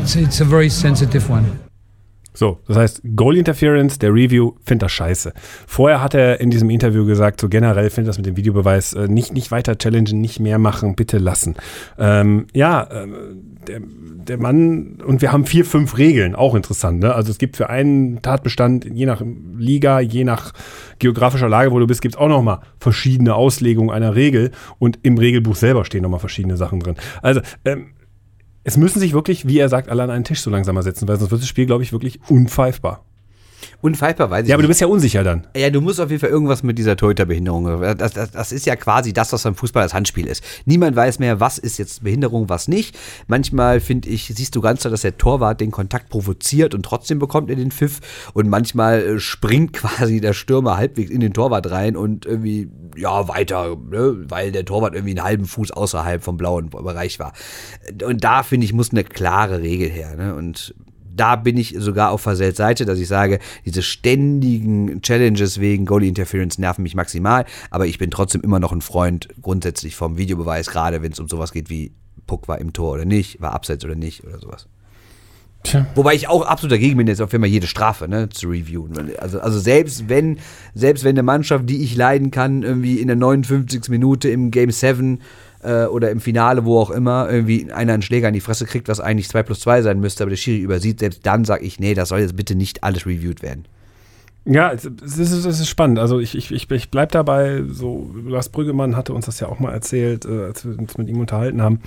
it's, it's a very sensitive one. So, das heißt, Goal Interference, der Review, findet das scheiße. Vorher hat er in diesem Interview gesagt, so generell findet das mit dem Videobeweis äh, nicht, nicht weiter challengen, nicht mehr machen, bitte lassen. Ähm, ja, ähm, der, der Mann, und wir haben vier, fünf Regeln, auch interessant, ne? Also es gibt für einen Tatbestand, je nach Liga, je nach geografischer Lage, wo du bist, gibt es auch nochmal verschiedene Auslegungen einer Regel und im Regelbuch selber stehen nochmal verschiedene Sachen drin. Also, ähm, es müssen sich wirklich, wie er sagt, alle an einen Tisch so langsamer setzen, weil sonst wird das Spiel, glaube ich, wirklich unpfeifbar. Unfaltbar weiß ich Ja, aber du nicht. bist ja unsicher dann. Ja, du musst auf jeden Fall irgendwas mit dieser Torhüterbehinderung. Das, das, das ist ja quasi das, was beim Fußball das Handspiel ist. Niemand weiß mehr, was ist jetzt Behinderung, was nicht. Manchmal, finde ich, siehst du ganz klar, dass der Torwart den Kontakt provoziert und trotzdem bekommt er den Pfiff. Und manchmal äh, springt quasi der Stürmer halbwegs in den Torwart rein und irgendwie, ja, weiter, ne? weil der Torwart irgendwie einen halben Fuß außerhalb vom blauen Bereich war. Und da, finde ich, muss eine klare Regel her. Ne? Und da bin ich sogar auf Versells Seite, dass ich sage, diese ständigen Challenges wegen Goalie Interference nerven mich maximal, aber ich bin trotzdem immer noch ein Freund grundsätzlich vom Videobeweis, gerade wenn es um sowas geht wie Puck war im Tor oder nicht, war abseits oder nicht oder sowas. Tja. Wobei ich auch absolut dagegen bin, jetzt auf einmal jede Strafe ne, zu reviewen. Also, also selbst wenn, selbst wenn eine Mannschaft, die ich leiden kann, irgendwie in der 59. Minute im Game 7 äh, oder im Finale, wo auch immer, irgendwie einer einen Schläger in die Fresse kriegt, was eigentlich 2 plus 2 sein müsste, aber der Schiri übersieht, selbst dann sage ich, nee, das soll jetzt bitte nicht alles reviewed werden. Ja, es ist, es ist spannend. Also ich, ich, ich, ich bleib dabei, so Lars Brüggemann hatte uns das ja auch mal erzählt, äh, als wir uns mit ihm unterhalten haben,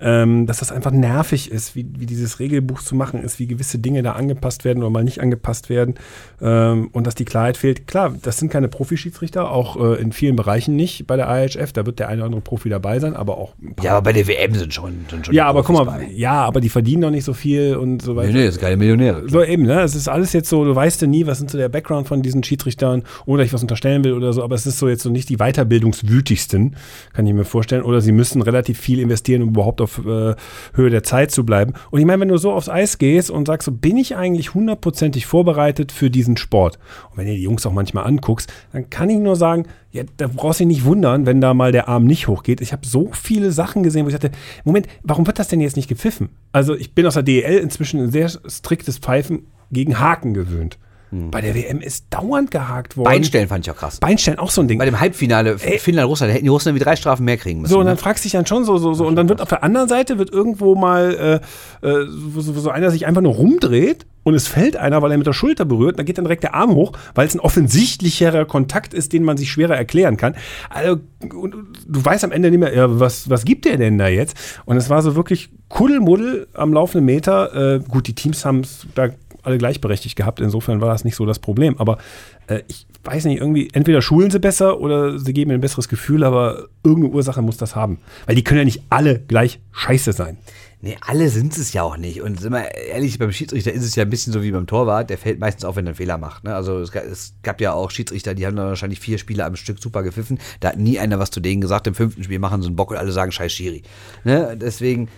ähm, dass das einfach nervig ist, wie, wie dieses Regelbuch zu machen ist, wie gewisse Dinge da angepasst werden oder mal nicht angepasst werden ähm, und dass die Klarheit fehlt. Klar, das sind keine Profischiedsrichter, auch äh, in vielen Bereichen nicht bei der IHF, da wird der eine oder andere Profi dabei sein, aber auch Ja, aber bei der WM sind schon, sind schon ja, aber guck Profis mal, bei. ja, aber die verdienen doch nicht so viel und so weiter. Nee, nee, das ist keine Millionäre. So eben, ne? Es ist alles jetzt so, du weißt ja nie, was sind so der Background von diesen Schiedsrichtern oder ich was unterstellen will oder so, aber es ist so jetzt so nicht die weiterbildungswütigsten, kann ich mir vorstellen. Oder sie müssen relativ viel investieren, um überhaupt auf äh, Höhe der Zeit zu bleiben. Und ich meine, wenn du so aufs Eis gehst und sagst, so bin ich eigentlich hundertprozentig vorbereitet für diesen Sport? Und wenn du die Jungs auch manchmal anguckst, dann kann ich nur sagen, ja, da brauchst du dich nicht wundern, wenn da mal der Arm nicht hochgeht. Ich habe so viele Sachen gesehen, wo ich dachte, Moment, warum wird das denn jetzt nicht gepfiffen? Also ich bin aus der DEL inzwischen ein sehr striktes Pfeifen gegen Haken gewöhnt. Bei der WM ist dauernd gehakt worden. Beinstellen fand ich auch krass. Beinstellen, auch so ein Ding. Bei dem Halbfinale Finnland-Russland, da hätten die Russen irgendwie drei Strafen mehr kriegen müssen. So, und dann ne? fragst du dich dann schon so, so, so. Und dann wird auf der anderen Seite wird irgendwo mal, äh, äh, wo, so, so einer sich einfach nur rumdreht und es fällt einer, weil er mit der Schulter berührt, dann geht dann direkt der Arm hoch, weil es ein offensichtlicherer Kontakt ist, den man sich schwerer erklären kann. Also, du weißt am Ende nicht mehr, ja, was, was gibt der denn da jetzt? Und es war so wirklich Kuddelmuddel am laufenden Meter. Äh, gut, die Teams haben es da alle gleichberechtigt gehabt, insofern war das nicht so das Problem. Aber äh, ich weiß nicht, irgendwie, entweder schulen sie besser oder sie geben mir ein besseres Gefühl, aber irgendeine Ursache muss das haben. Weil die können ja nicht alle gleich scheiße sein. Nee, alle sind es ja auch nicht. Und sind wir ehrlich, beim Schiedsrichter ist es ja ein bisschen so wie beim Torwart. Der fällt meistens auf, wenn er einen Fehler macht. Ne? Also es gab, es gab ja auch Schiedsrichter, die haben dann wahrscheinlich vier Spiele am Stück super gepfiffen. Da hat nie einer was zu denen gesagt. Im fünften Spiel machen sie einen Bock und alle sagen Scheiß Schiri. Ne? Deswegen,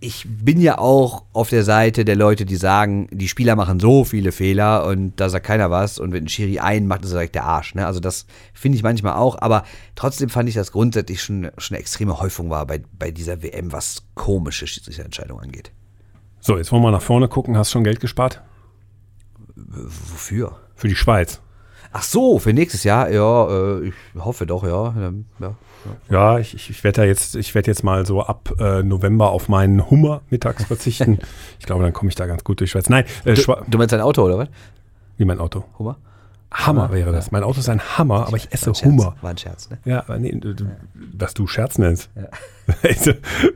ich bin ja auch auf der Seite der Leute, die sagen, die Spieler machen so viele Fehler und da sagt keiner was. Und wenn ein Schiri einen macht, ist er direkt der Arsch. Ne? Also das finde ich manchmal auch. Aber trotzdem fand ich, dass grundsätzlich schon, schon eine extreme Häufung war bei, bei dieser WM, was komische Schiedsrichterentscheidungen angeht. So, jetzt wollen wir nach vorne gucken. Hast du schon Geld gespart? Wofür? Für die Schweiz. Ach so, für nächstes Jahr? Ja, äh, ich hoffe doch, ja. Ja. Ja, ich, ich, werde jetzt, ich werde jetzt mal so ab äh, November auf meinen Hummer mittags verzichten. ich glaube, dann komme ich da ganz gut durch Schweiz. Nein, äh, Du, Schwa- du meinst dein Auto, oder was? wie mein Auto. Hummer? Hammer wäre das. Mein Auto ist ein Hammer, aber ich esse War. Hummer. War ein Scherz, ne? Ja, aber nee, du, was du Scherz nennst. Also,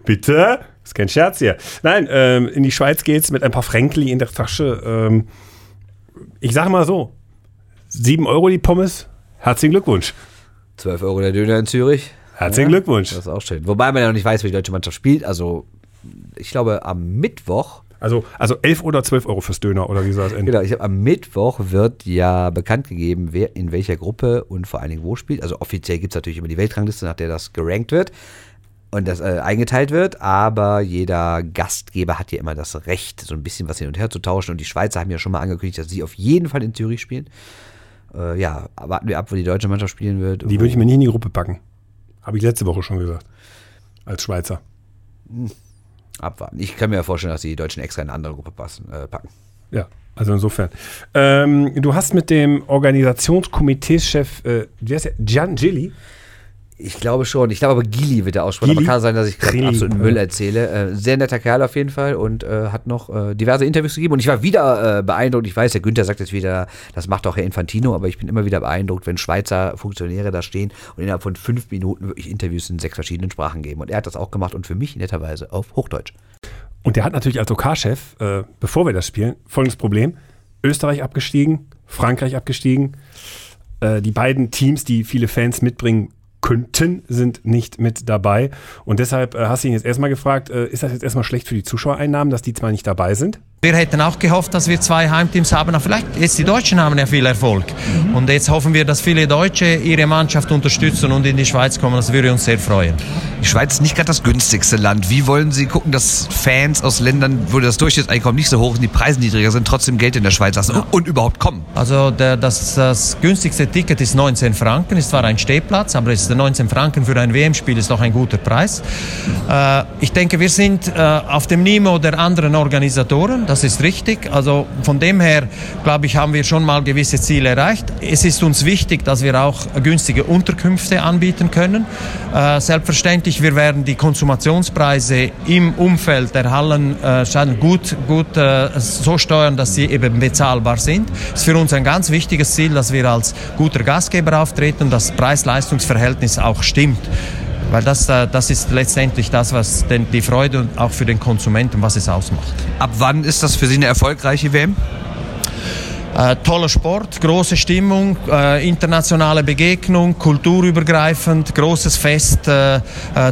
bitte? Das ist kein Scherz hier. Nein, ähm, in die Schweiz geht's mit ein paar Fränkli in der Tasche. Ähm, ich sage mal so: 7 Euro die Pommes. Herzlichen Glückwunsch. 12 Euro der Döner in Zürich. Herzlichen Glückwunsch. Das ist auch schön. Wobei man ja noch nicht weiß, wie die deutsche Mannschaft spielt. Also, ich glaube, am Mittwoch, Also, also 11 oder 12 Euro fürs Döner oder wie soll das enden? genau, ich habe am Mittwoch wird ja bekannt gegeben, wer in welcher Gruppe und vor allen Dingen wo spielt. Also offiziell gibt es natürlich immer die Weltrangliste, nach der das gerankt wird und das äh, eingeteilt wird, aber jeder Gastgeber hat ja immer das Recht, so ein bisschen was hin und her zu tauschen. Und die Schweizer haben ja schon mal angekündigt, dass sie auf jeden Fall in Zürich spielen. Äh, ja, warten wir ab, wo die deutsche Mannschaft spielen wird. Die würde ich mir nicht in die Gruppe packen. Habe ich letzte Woche schon gesagt. Als Schweizer. abwarten. Ich kann mir ja vorstellen, dass die Deutschen extra in eine andere Gruppe passen, äh, packen. Ja, also insofern. Ähm, du hast mit dem Organisationskomiteechef, äh, wie heißt der? Gian Gilli, Ich glaube schon. Ich glaube aber Gili wird der aussprechen. Aber kann sein, dass ich gerade absoluten. Müll erzähle. Äh, sehr netter Kerl auf jeden Fall und äh, hat noch äh, diverse Interviews gegeben. Und ich war wieder äh, beeindruckt. Ich weiß, der Günther sagt jetzt wieder, das macht auch Herr Infantino, aber ich bin immer wieder beeindruckt, wenn Schweizer Funktionäre da stehen und innerhalb von fünf Minuten wirklich Interviews in sechs verschiedenen Sprachen geben. Und er hat das auch gemacht und für mich netterweise auf Hochdeutsch. Und der hat natürlich als OK-Chef, äh, bevor wir das spielen, folgendes Problem. Österreich abgestiegen, Frankreich abgestiegen. Äh, die beiden Teams, die viele Fans mitbringen könnten, sind nicht mit dabei. Und deshalb äh, hast du ihn jetzt erstmal gefragt, äh, ist das jetzt erstmal schlecht für die Zuschauereinnahmen, dass die zwar nicht dabei sind? Wir hätten auch gehofft, dass wir zwei Heimteams haben, aber vielleicht jetzt die Deutschen haben ja viel Erfolg. Mhm. Und jetzt hoffen wir, dass viele Deutsche ihre Mannschaft unterstützen und in die Schweiz kommen. Das würde uns sehr freuen. Die Schweiz ist nicht gerade das günstigste Land. Wie wollen Sie gucken, dass Fans aus Ländern, wo das Durchschnittseinkommen nicht so hoch ist, die Preise niedriger sind, trotzdem Geld in der Schweiz lassen und, und überhaupt kommen? Also der, das, das günstigste Ticket ist 19 Franken, ist zwar ein Stehplatz, aber ist 19 Franken für ein WM-Spiel ist doch ein guter Preis. Äh, ich denke, wir sind äh, auf dem Niveau der anderen Organisatoren, das ist richtig. Also von dem her, glaube ich, haben wir schon mal gewisse Ziele erreicht. Es ist uns wichtig, dass wir auch günstige Unterkünfte anbieten können. Äh, selbstverständlich, wir werden die Konsumationspreise im Umfeld der Hallen äh, gut, gut äh, so steuern, dass sie eben bezahlbar sind. Es ist für uns ein ganz wichtiges Ziel, dass wir als guter Gastgeber auftreten das Preis-Leistungs-Verhältnis auch stimmt. Weil das, äh, das ist letztendlich das, was den, die Freude auch für den Konsumenten, was es ausmacht. Ab wann ist das für Sie eine erfolgreiche WM? Äh, toller Sport, große Stimmung, äh, internationale Begegnung, kulturübergreifend, großes Fest, äh, äh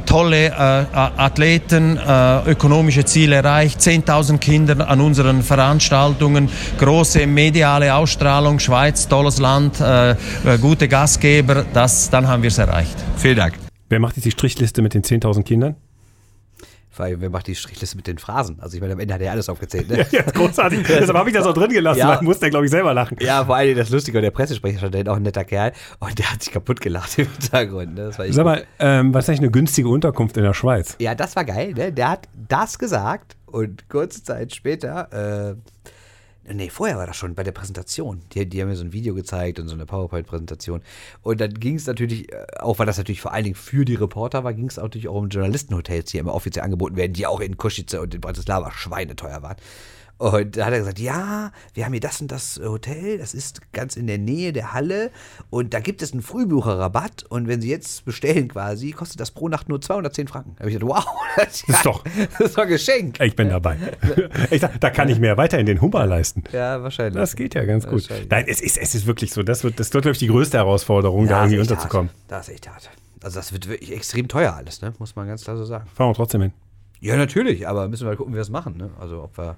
tolle äh, Athleten, ökonomische Ziele erreicht, 10.000 Kinder an unseren Veranstaltungen, große mediale Ausstrahlung, Schweiz, tolles Land, gute Gastgeber, das, dann haben wir es erreicht. Vielen Dank. Wer macht jetzt die Strichliste mit den 10.000 Kindern? Weil wer macht die Strichliste mit den Phrasen? Also ich meine, am Ende hat er ja alles aufgezählt. Ne? ja, großartig. Deshalb habe ich das auch drin gelassen, ja. weil muss der, glaube ich, selber lachen. Ja, vor allem das Lustige, der Pressesprecher stand da auch ein netter Kerl und der hat sich kaputt gelacht im Hintergrund. Ne? Sag mal, ähm, was ist eigentlich eine günstige Unterkunft in der Schweiz? Ja, das war geil. Ne? Der hat das gesagt und kurze Zeit später äh, Nee, vorher war das schon bei der Präsentation. Die, die haben mir so ein Video gezeigt und so eine PowerPoint-Präsentation. Und dann ging es natürlich, äh, auch weil das natürlich vor allen Dingen für die Reporter war, ging es natürlich auch um Journalistenhotels, die immer offiziell angeboten werden, die auch in Kosice und in Bratislava schweineteuer waren. Und da hat er gesagt, ja, wir haben hier das und das Hotel, das ist ganz in der Nähe der Halle und da gibt es einen Frühbucherrabatt und wenn Sie jetzt bestellen quasi, kostet das pro Nacht nur 210 Franken. Da habe ich gesagt, wow, das ist, doch, das ist doch ein Geschenk. Ich bin dabei. Ich sag, da kann ich mir weiter in den Hummer leisten. Ja, wahrscheinlich. Das geht ja ganz gut. Nein, es ist, es ist wirklich so, das wird, das wird glaube ich, die größte Herausforderung, ja, da irgendwie unterzukommen. Hart. Das ist echt hart. Also das wird wirklich extrem teuer alles, ne? muss man ganz klar so sagen. Fahren wir trotzdem hin. Ja, natürlich, aber müssen wir halt gucken, wie wir es machen. Ne? Also ob wir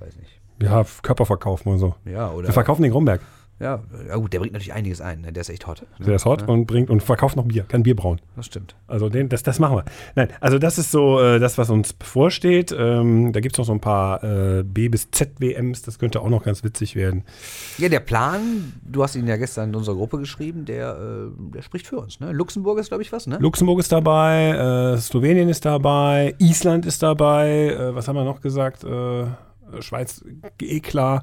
weiß nicht. Ja, Körper verkaufen und so. Ja, oder. Wir verkaufen den Gromberg. Ja, ja gut, der bringt natürlich einiges ein. Ne? Der ist echt hot. Ne? Der ist hot ja. und bringt und verkauft noch Bier, kann Bier brauen. Das stimmt. Also den, das, das machen wir. Nein, also das ist so äh, das, was uns bevorsteht. Ähm, da gibt es noch so ein paar äh, B bis Z WMs, das könnte auch noch ganz witzig werden. Ja, der Plan, du hast ihn ja gestern in unserer Gruppe geschrieben, der, äh, der spricht für uns. Ne? Luxemburg ist, glaube ich, was, ne? Luxemburg ist dabei, äh, Slowenien ist dabei, Island ist dabei, äh, was haben wir noch gesagt? Äh, Schweiz eh klar.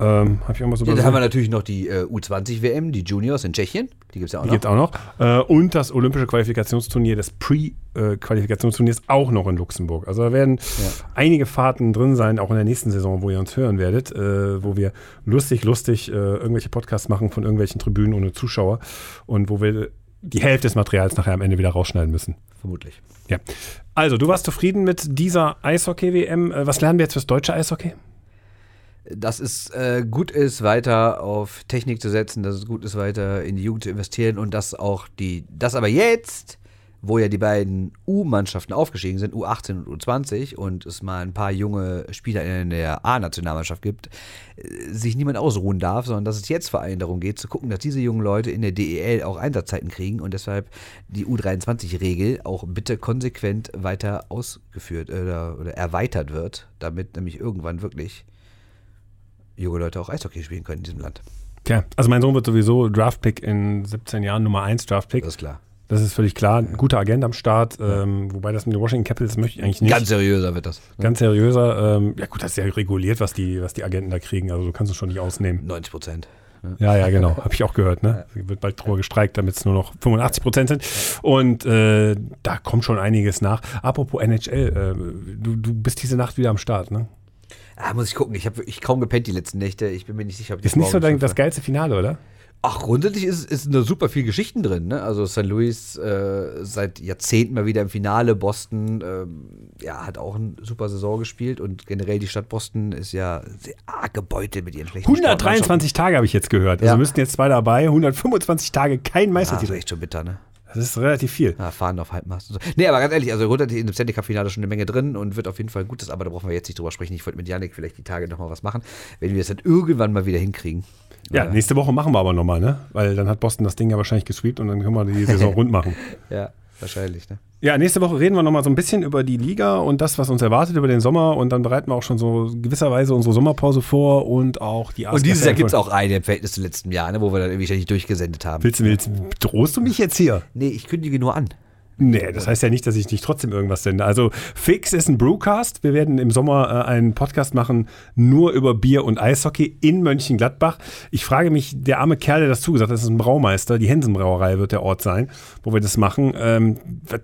Ähm, hab ich irgendwas so ja, da haben wir natürlich noch die äh, U20-WM, die Juniors in Tschechien. Die gibt es ja auch die noch. Gibt's auch noch. Äh, und das olympische Qualifikationsturnier, das Pre-Qualifikationsturnier ist auch noch in Luxemburg. Also da werden ja. einige Fahrten drin sein, auch in der nächsten Saison, wo ihr uns hören werdet, äh, wo wir lustig, lustig äh, irgendwelche Podcasts machen von irgendwelchen Tribünen ohne Zuschauer und wo wir die Hälfte des Materials nachher am Ende wieder rausschneiden müssen. Vermutlich. Ja. Also, du warst zufrieden mit dieser Eishockey-WM. Äh, was lernen wir jetzt fürs deutsche Eishockey? Dass es äh, gut ist, weiter auf Technik zu setzen, dass es gut ist, weiter in die Jugend zu investieren und dass auch die, das aber jetzt wo ja die beiden U-Mannschaften aufgestiegen sind, U18 und U20, und es mal ein paar junge Spieler in der A-Nationalmannschaft gibt, äh, sich niemand ausruhen darf, sondern dass es jetzt vor allem darum geht, zu gucken, dass diese jungen Leute in der DEL auch Einsatzzeiten kriegen und deshalb die U23-Regel auch bitte konsequent weiter ausgeführt äh, oder, oder erweitert wird, damit nämlich irgendwann wirklich junge Leute auch Eishockey spielen können in diesem Land. Tja, also mein Sohn wird sowieso Draftpick in 17 Jahren, Nummer 1 Draftpick. Das ist klar. Das ist völlig klar. Ein guter Agent am Start. Ähm, wobei das mit den Washington Capitals möchte ich eigentlich nicht. Ganz seriöser wird das. Ganz seriöser. Ähm, ja gut, das ist ja reguliert, was die, was die Agenten da kriegen. Also du kannst es schon nicht ausnehmen. 90 Prozent. Ja, ja, genau. Habe ich auch gehört. Ne? Wird bald drüber gestreikt, damit es nur noch 85 Prozent sind. Und äh, da kommt schon einiges nach. Apropos NHL, äh, du, du bist diese Nacht wieder am Start, ne? Ah, muss ich gucken. Ich habe ich kaum gepennt die letzten Nächte. Ich bin mir nicht sicher, ob ich Ist nicht so dein, das geilste Finale, oder? Ach, grundsätzlich ist, ist da super viel Geschichten drin. Ne? Also St. Louis äh, seit Jahrzehnten mal wieder im Finale. Boston ähm, ja, hat auch eine super Saison gespielt und generell die Stadt Boston ist ja sehr arg gebeutelt mit ihren schlechten 123 Tage habe ich jetzt gehört. Also Ja. müssten jetzt zwei dabei. 125 Tage kein Sportarten. Ah, das Meistertitel. ist echt schon bitter, ne? Das ist relativ viel. Ja, fahren auf Halbmast so. Nee, aber ganz ehrlich, also grundsätzlich in dem Stanley Cup-Finale schon eine Menge drin und wird auf jeden Fall ein gutes, aber da brauchen wir jetzt nicht drüber sprechen. Ich wollte mit Yannick vielleicht die Tage nochmal was machen, wenn wir es dann irgendwann mal wieder hinkriegen. Ja, nächste Woche machen wir aber nochmal, ne? Weil dann hat Boston das Ding ja wahrscheinlich gesweept und dann können wir die Saison rund machen. Ja, wahrscheinlich, ne? Ja, nächste Woche reden wir nochmal so ein bisschen über die Liga und das, was uns erwartet über den Sommer und dann bereiten wir auch schon so gewisserweise unsere Sommerpause vor und auch die Und dieses Jahr gibt es auch eine im Verhältnis zum letzten Jahr, ne, wo wir dann irgendwie ständig durchgesendet haben. Willst du, willst, drohst du mich jetzt hier? Nee, ich kündige nur an. Nee, das heißt ja nicht, dass ich nicht trotzdem irgendwas sende. Also Fix ist ein Brewcast. Wir werden im Sommer äh, einen Podcast machen, nur über Bier und Eishockey in Mönchengladbach. Ich frage mich, der arme Kerl, der das zugesagt hat, das ist ein Braumeister, die Hensenbrauerei wird der Ort sein, wo wir das machen. Ähm,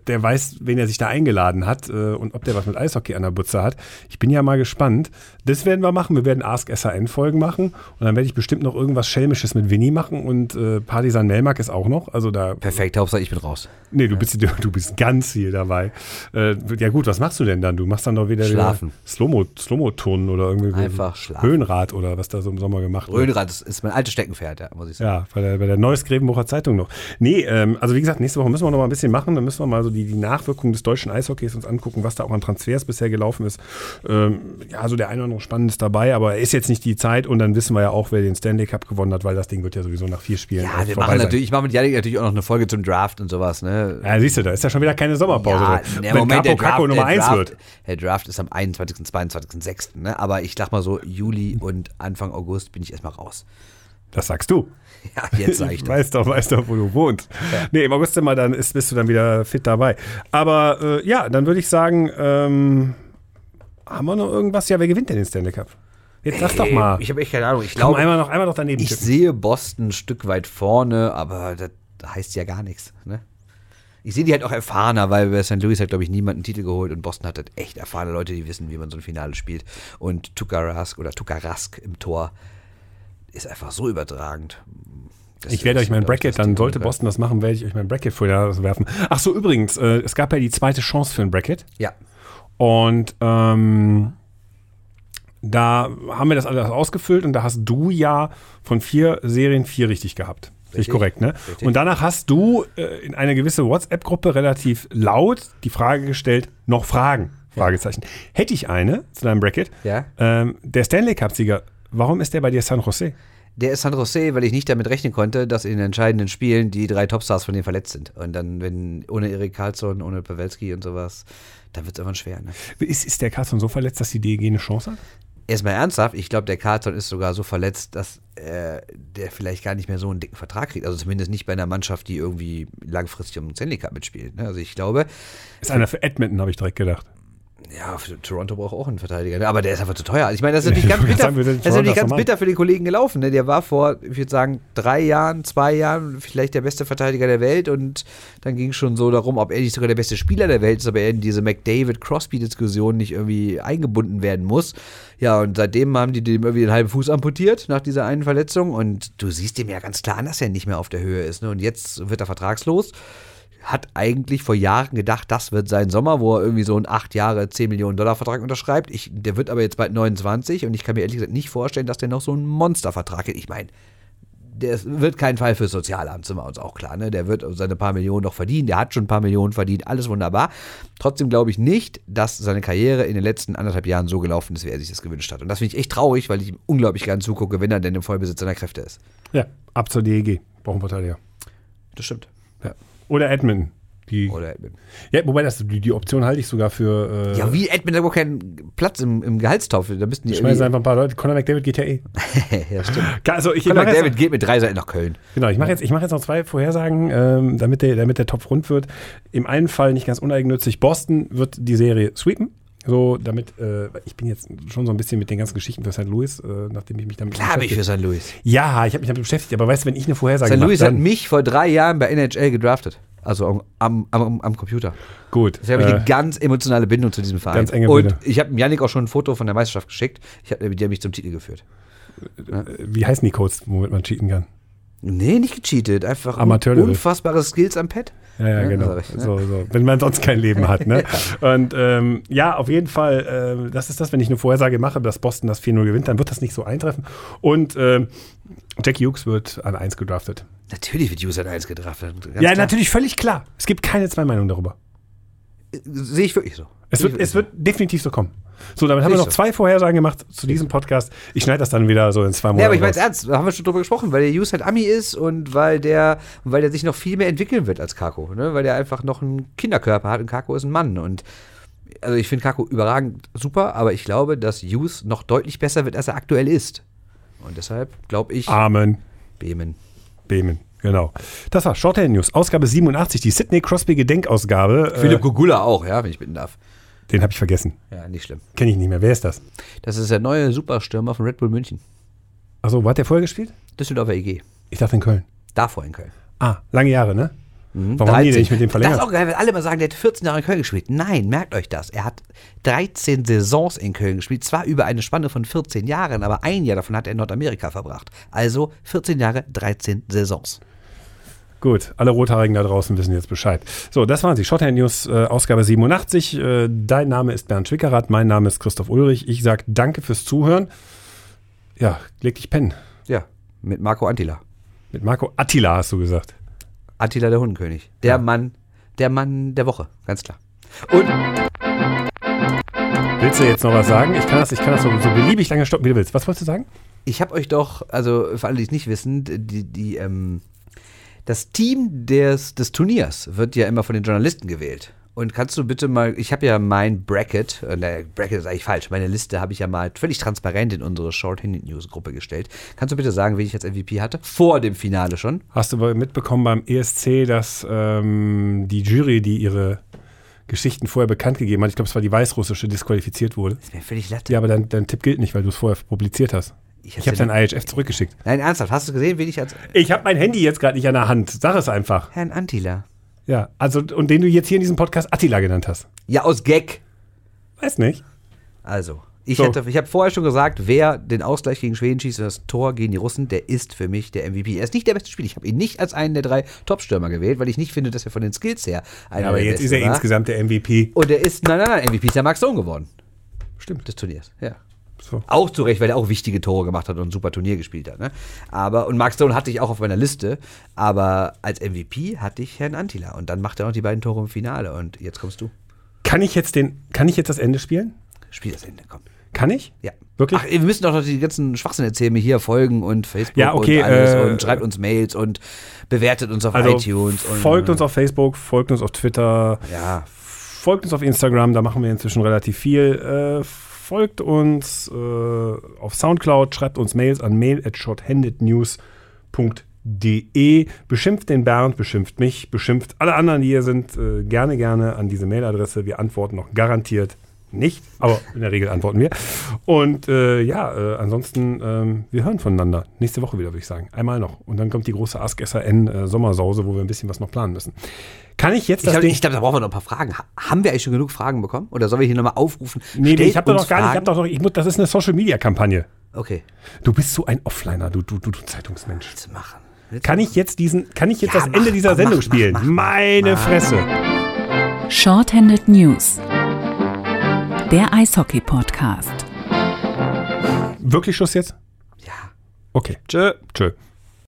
der weiß, wen er sich da eingeladen hat äh, und ob der was mit Eishockey an der Butze hat. Ich bin ja mal gespannt. Das werden wir machen. Wir werden Ask SAN-Folgen machen und dann werde ich bestimmt noch irgendwas Schelmisches mit Winnie machen und äh, Partisan Melmark ist auch noch. Also da Perfekt, Hauptsache ich bin raus. Nee, du bist, du, du bist ganz viel dabei. Äh, ja gut, was machst du denn dann? Du machst dann doch wieder Schlafen. Slow-Mo-Turnen oder irgendwie Einfach schlafen. Höhenrad oder was da so im Sommer gemacht wird. Röhnrad ist, ist mein altes Steckenpferd, ja, muss ich sagen. Ja, bei der, bei der Neues Grevenbucher Zeitung noch. Nee, ähm, also wie gesagt, nächste Woche müssen wir noch mal ein bisschen machen. Dann müssen wir mal so die, die Nachwirkungen des deutschen Eishockeys uns angucken, was da auch an Transfers bisher gelaufen ist. Ähm, ja, so der eine oder andere Spannendes dabei, aber ist jetzt nicht die Zeit und dann wissen wir ja auch, wer den Stanley Cup gewonnen hat, weil das Ding wird ja sowieso nach vier Spielen Ja, wir machen sein. natürlich, ich mache mit Yannick natürlich auch noch eine Folge zum Draft und sowas, ne? Ja, siehst du, da ist ja schon wieder keine Sommerpause Ja, Wenn Moment, Capo der Caco Draft, Nummer der 1 Draft, wird. Der Draft ist am 21., 22., Ne? Aber ich sag mal so, Juli und Anfang August bin ich erstmal raus. Das sagst du. Ja, jetzt sag ich das. Weißt doch, weißt doch, wo du wohnst. Nee, im August immer, dann ist, bist du dann wieder fit dabei. Aber äh, ja, dann würde ich sagen, ähm, haben wir noch irgendwas? Ja, wer gewinnt denn den Stanley Cup? Jetzt sag doch mal. Ich habe echt keine Ahnung. Ich glaube, einmal noch, einmal noch daneben ich tippen. sehe Boston ein Stück weit vorne, aber das heißt ja gar nichts. Ne? Ich sehe die halt auch erfahrener, weil bei St. Louis hat, glaube ich, niemand einen Titel geholt und Boston hat halt echt erfahrene Leute, die wissen, wie man so ein Finale spielt. Und Tukarask oder Tukarask im Tor ist einfach so übertragend. Das Ich werde euch mein Bracket, dann sollte. Boston das machen, werde ich euch mein Bracket vorher werfen. Ach so, übrigens, äh, es gab ja die zweite Chance für ein Bracket. Ja. Und ähm, da haben wir das alles ausgefüllt und da hast du ja von vier Serien vier richtig gehabt. Richtig korrekt, ne? Richtig. Und danach hast du äh, in eine gewisse WhatsApp-Gruppe relativ laut die Frage gestellt, noch Fragen? Fragezeichen. Hätte ich eine zu deinem Bracket. Ja. Ähm, der Stanley Cup-Sieger, warum ist der bei dir San Jose? Der ist San Jose, weil ich nicht damit rechnen konnte, dass in den entscheidenden Spielen die drei Topstars von denen verletzt sind. Und dann, wenn ohne Erik Karlsson, ohne Pavelski und sowas, dann wird es irgendwann schwer. Ne? Ist, ist der Carlson so verletzt, dass die DEG eine Chance hat? Erstmal ernsthaft, ich glaube, der Karlsson ist sogar so verletzt, dass äh, der vielleicht gar nicht mehr so einen dicken Vertrag kriegt. Also zumindest nicht bei einer Mannschaft, die irgendwie langfristig um den Cup mitspielt. Ne? Also ich glaube, Ist einer für Edmonton, habe ich direkt gedacht. Ja, Toronto braucht auch einen Verteidiger, ne? aber der ist einfach zu teuer. Ich meine, das ist natürlich ganz bitter, sagen, das ist natürlich ganz bitter für den Kollegen gelaufen. Ne? Der war vor, ich würde sagen, drei Jahren, zwei Jahren vielleicht der beste Verteidiger der Welt und dann ging es schon so darum, ob er nicht sogar der beste Spieler der Welt ist, aber er in diese McDavid-Crosby-Diskussion nicht irgendwie eingebunden werden muss. Ja, und seitdem haben die dem irgendwie den halben Fuß amputiert nach dieser einen Verletzung und du siehst dem ja ganz klar an, dass er nicht mehr auf der Höhe ist. Ne? Und jetzt wird er vertragslos hat eigentlich vor Jahren gedacht, das wird sein Sommer, wo er irgendwie so einen 8 Jahre 10 Millionen Dollar Vertrag unterschreibt. Ich, der wird aber jetzt bald 29 und ich kann mir ehrlich gesagt nicht vorstellen, dass der noch so einen Monstervertrag hat. Ich meine, der wird kein Fall fürs Sozialamt, sind wir uns auch klar. Ne? Der wird seine paar Millionen noch verdienen, der hat schon ein paar Millionen verdient, alles wunderbar. Trotzdem glaube ich nicht, dass seine Karriere in den letzten anderthalb Jahren so gelaufen ist, wie er sich das gewünscht hat. Und das finde ich echt traurig, weil ich ihm unglaublich gern zugucke, wenn er denn im Vollbesitz seiner Kräfte ist. Ja, ab zur DEG. Brauchen Verteidiger. Das stimmt. Ja. Oder Edmonton. Die, Oder ja, wobei das, die, die Option halte ich sogar für. Äh, Ja, wie Edmund hat überhaupt keinen Platz im, im Gehaltstopf. Da müssten die Schmeißen einfach ein paar Leute. Conor McDavid geht ja eh. ja, stimmt. Also ich Conor mache jetzt, David geht mit drei Seiten nach Köln. genau, ich mache jetzt, ich mache jetzt noch zwei Vorhersagen, ähm, damit, der, damit der Topf rund wird. Im einen Fall nicht ganz uneigennützig. Boston wird die Serie sweepen. So, damit, äh, ich bin jetzt schon so ein bisschen mit den ganzen Geschichten für St. Louis, äh, nachdem ich mich damit Klar bin ich für St. Louis. Ja, ich habe mich damit beschäftigt, aber weißt du, wenn ich eine Vorhersage St. mache, Louis hat dann, mich vor drei Jahren bei NHL gedraftet. Also am, am, am, Computer. gut. Deswegen habe ich äh, eine ganz emotionale Bindung zu diesem Verein. ganz enge Und Binde. ich habe Yannick auch schon ein Foto von der Meisterschaft geschickt. Ich hab, die haben mich zum Titel geführt. wie heißen die Codes, womit man cheaten kann? Nee, nicht gecheatet. Einfach Amateurlevel. unfassbare Skills am Pad. Ja, ja, Ja, genau. ich, ne? so, so. Wenn man sonst kein Leben hat. Ne? Und ähm, ja, auf jeden Fall, äh, das ist das, wenn ich eine Vorhersage mache, dass Boston das 4-0 gewinnt, dann wird das nicht so eintreffen. Und ähm, Jackie Hughes wird an 1 gedraftet. Natürlich wird User 1 gedraftet. Ja, klar. natürlich völlig klar. Es gibt keine zwei Meinungen darüber. Sehe ich wirklich so. Es wird, es wird definitiv so kommen. So, damit haben wir noch zwei Vorhersagen gemacht zu diesem Podcast. Ich schneide das dann wieder so in zwei. Monaten. Ja, aber ich meine ernst, da haben wir schon drüber gesprochen, weil der Hughes halt Ami ist und weil der, weil der sich noch viel mehr entwickeln wird als Kako, ne? Weil der einfach noch einen Kinderkörper hat und Kako ist ein Mann. Und also ich finde Kako überragend super, aber ich glaube, dass Hughes noch deutlich besser wird, als er aktuell ist. Und deshalb glaube ich, Amen. Behmen. Behmen. Genau. Das war Shorthand News, Ausgabe 87, die Sidney Crosby Gedenkausgabe. Philipp Gugula auch, ja, wenn ich bitten darf. Äh, den habe ich vergessen. Ja, nicht schlimm. Kenne ich nicht mehr. Wer ist das? Das ist der neue Superstürmer von Red Bull München. Achso, wo hat der vorher gespielt? Düsseldorfer EG. Ich dachte in Köln. Davor in Köln. Ah, lange Jahre, ne? Mhm. Warum haben die denn nicht mit dem Das ist verlängert? auch geil, weil alle immer sagen, der hat 14 Jahre in Köln gespielt. Nein, merkt euch das. Er hat 13 Saisons in Köln gespielt. Zwar über eine Spanne von 14 Jahren, aber ein Jahr davon hat er in Nordamerika verbracht. Also 14 Jahre, 13 Saisons. Gut, alle Rothaarigen da draußen wissen jetzt Bescheid. So, das waren sie. Shorthand News, äh, Ausgabe 87. Äh, dein Name ist Bernd Schwickerath, mein Name ist Christoph Ulrich. Ich sage danke fürs Zuhören. Ja, leg dich pennen. Ja, mit Marco Antila. Mit Marco Attila hast du gesagt. Attila der Hundenkönig. Der Mann, der Mann der Woche, ganz klar. Und Willst du jetzt noch was sagen? Ich kann das, ich kann das so, so beliebig lange stoppen, wie du willst. Was wolltest du sagen? ich habe euch doch, also für alle, die es nicht wissen, die, die, ähm, das Team des, des Turniers wird ja immer von den Journalisten gewählt. Und kannst du bitte mal, ich habe ja mein Bracket, äh, Bracket ist eigentlich falsch, meine Liste habe ich ja mal völlig transparent in unsere Short-Handed News-Gruppe gestellt. Kannst du bitte sagen, wen ich als MVP hatte? Vor dem Finale schon. Hast du mitbekommen beim ESC, dass ähm, die Jury, die ihre Geschichten vorher bekannt gegeben hat, ich glaube, es war die weißrussische, disqualifiziert wurde? Ist mir völlig latte. Ja, aber dein, dein Tipp gilt nicht, weil du es vorher publiziert hast. Ich Ich habe dein IHF zurückgeschickt. Nein, ernsthaft, hast du gesehen, wen ich als Ich habe mein Handy jetzt gerade nicht an der Hand. Sag es einfach. Herrn Antila? Ja, also, und den du jetzt hier in diesem Podcast Attila genannt hast. Ja, aus Gag. Weiß nicht. Also, ich, So. hätte, ich habe vorher schon gesagt, wer den Ausgleich gegen Schweden schießt und das Tor gegen die Russen, der ist für mich der MVP. Er ist nicht der beste Spieler. Ich habe ihn nicht als einen der drei Topstürmer gewählt, weil ich nicht finde, dass er von den Skills her einer aber der jetzt ist er war. insgesamt der MVP. Und er ist, nein, nein, nein, MVP ist der Max Sohn geworden Stimmt. des Turniers. Ja. So. Auch zu Recht, weil er auch wichtige Tore gemacht hat und ein super Turnier gespielt hat. Ne? Aber, und Mark Stone hatte ich auch auf meiner Liste, aber als MVP hatte ich Herrn Antila. Und dann macht er noch die beiden Tore im Finale. Und jetzt kommst du. Kann ich jetzt den, kann ich jetzt das Ende spielen? Spiel das Ende, komm. Kann ich? Ja. Wirklich? Ach, wir müssen doch noch die ganzen Schwachsinn erzählen, mir hier folgen und Facebook Ja, okay, und alles äh, und schreibt uns Mails und bewertet uns auf Also iTunes. Und, folgt uns auf Facebook, folgt uns auf Twitter, Ja, folgt uns auf Instagram, da machen wir inzwischen relativ viel. Äh, folgt uns äh, auf Soundcloud, schreibt uns Mails an mail at shorthandednews.de. Beschimpft den Bernd, beschimpft mich, beschimpft alle anderen, die hier sind, äh, gerne, gerne an diese Mailadresse. Wir antworten noch garantiert nicht, aber in der Regel antworten wir. Und äh, ja, äh, ansonsten, ähm, wir hören voneinander. Nächste Woche wieder, würde ich sagen. Einmal noch. Und dann kommt die große Ask SRN äh, Sommersause, wo wir ein bisschen was noch planen müssen. Kann ich jetzt ich das glaube, Ding... glaub, da brauchen wir noch ein paar Fragen. Ha- Haben wir eigentlich schon genug Fragen bekommen? Oder sollen wir hier nochmal aufrufen? Nee, nee, ich habe doch noch gar nicht, ich hab doch noch, ich muss, das ist eine Social-Media-Kampagne. Okay, Du bist so ein Offliner, du, du, du, du Zeitungsmensch. zu machen. Willst Kann ich jetzt diesen, kann ich jetzt Ja, das mach, Ende dieser komm, Sendung mach, spielen? mach, mach, Meine mach. Fresse. Shorthanded News. Der Eishockey-Podcast. Wirklich Schluss jetzt? Ja. Okay. Tschö. Tschö.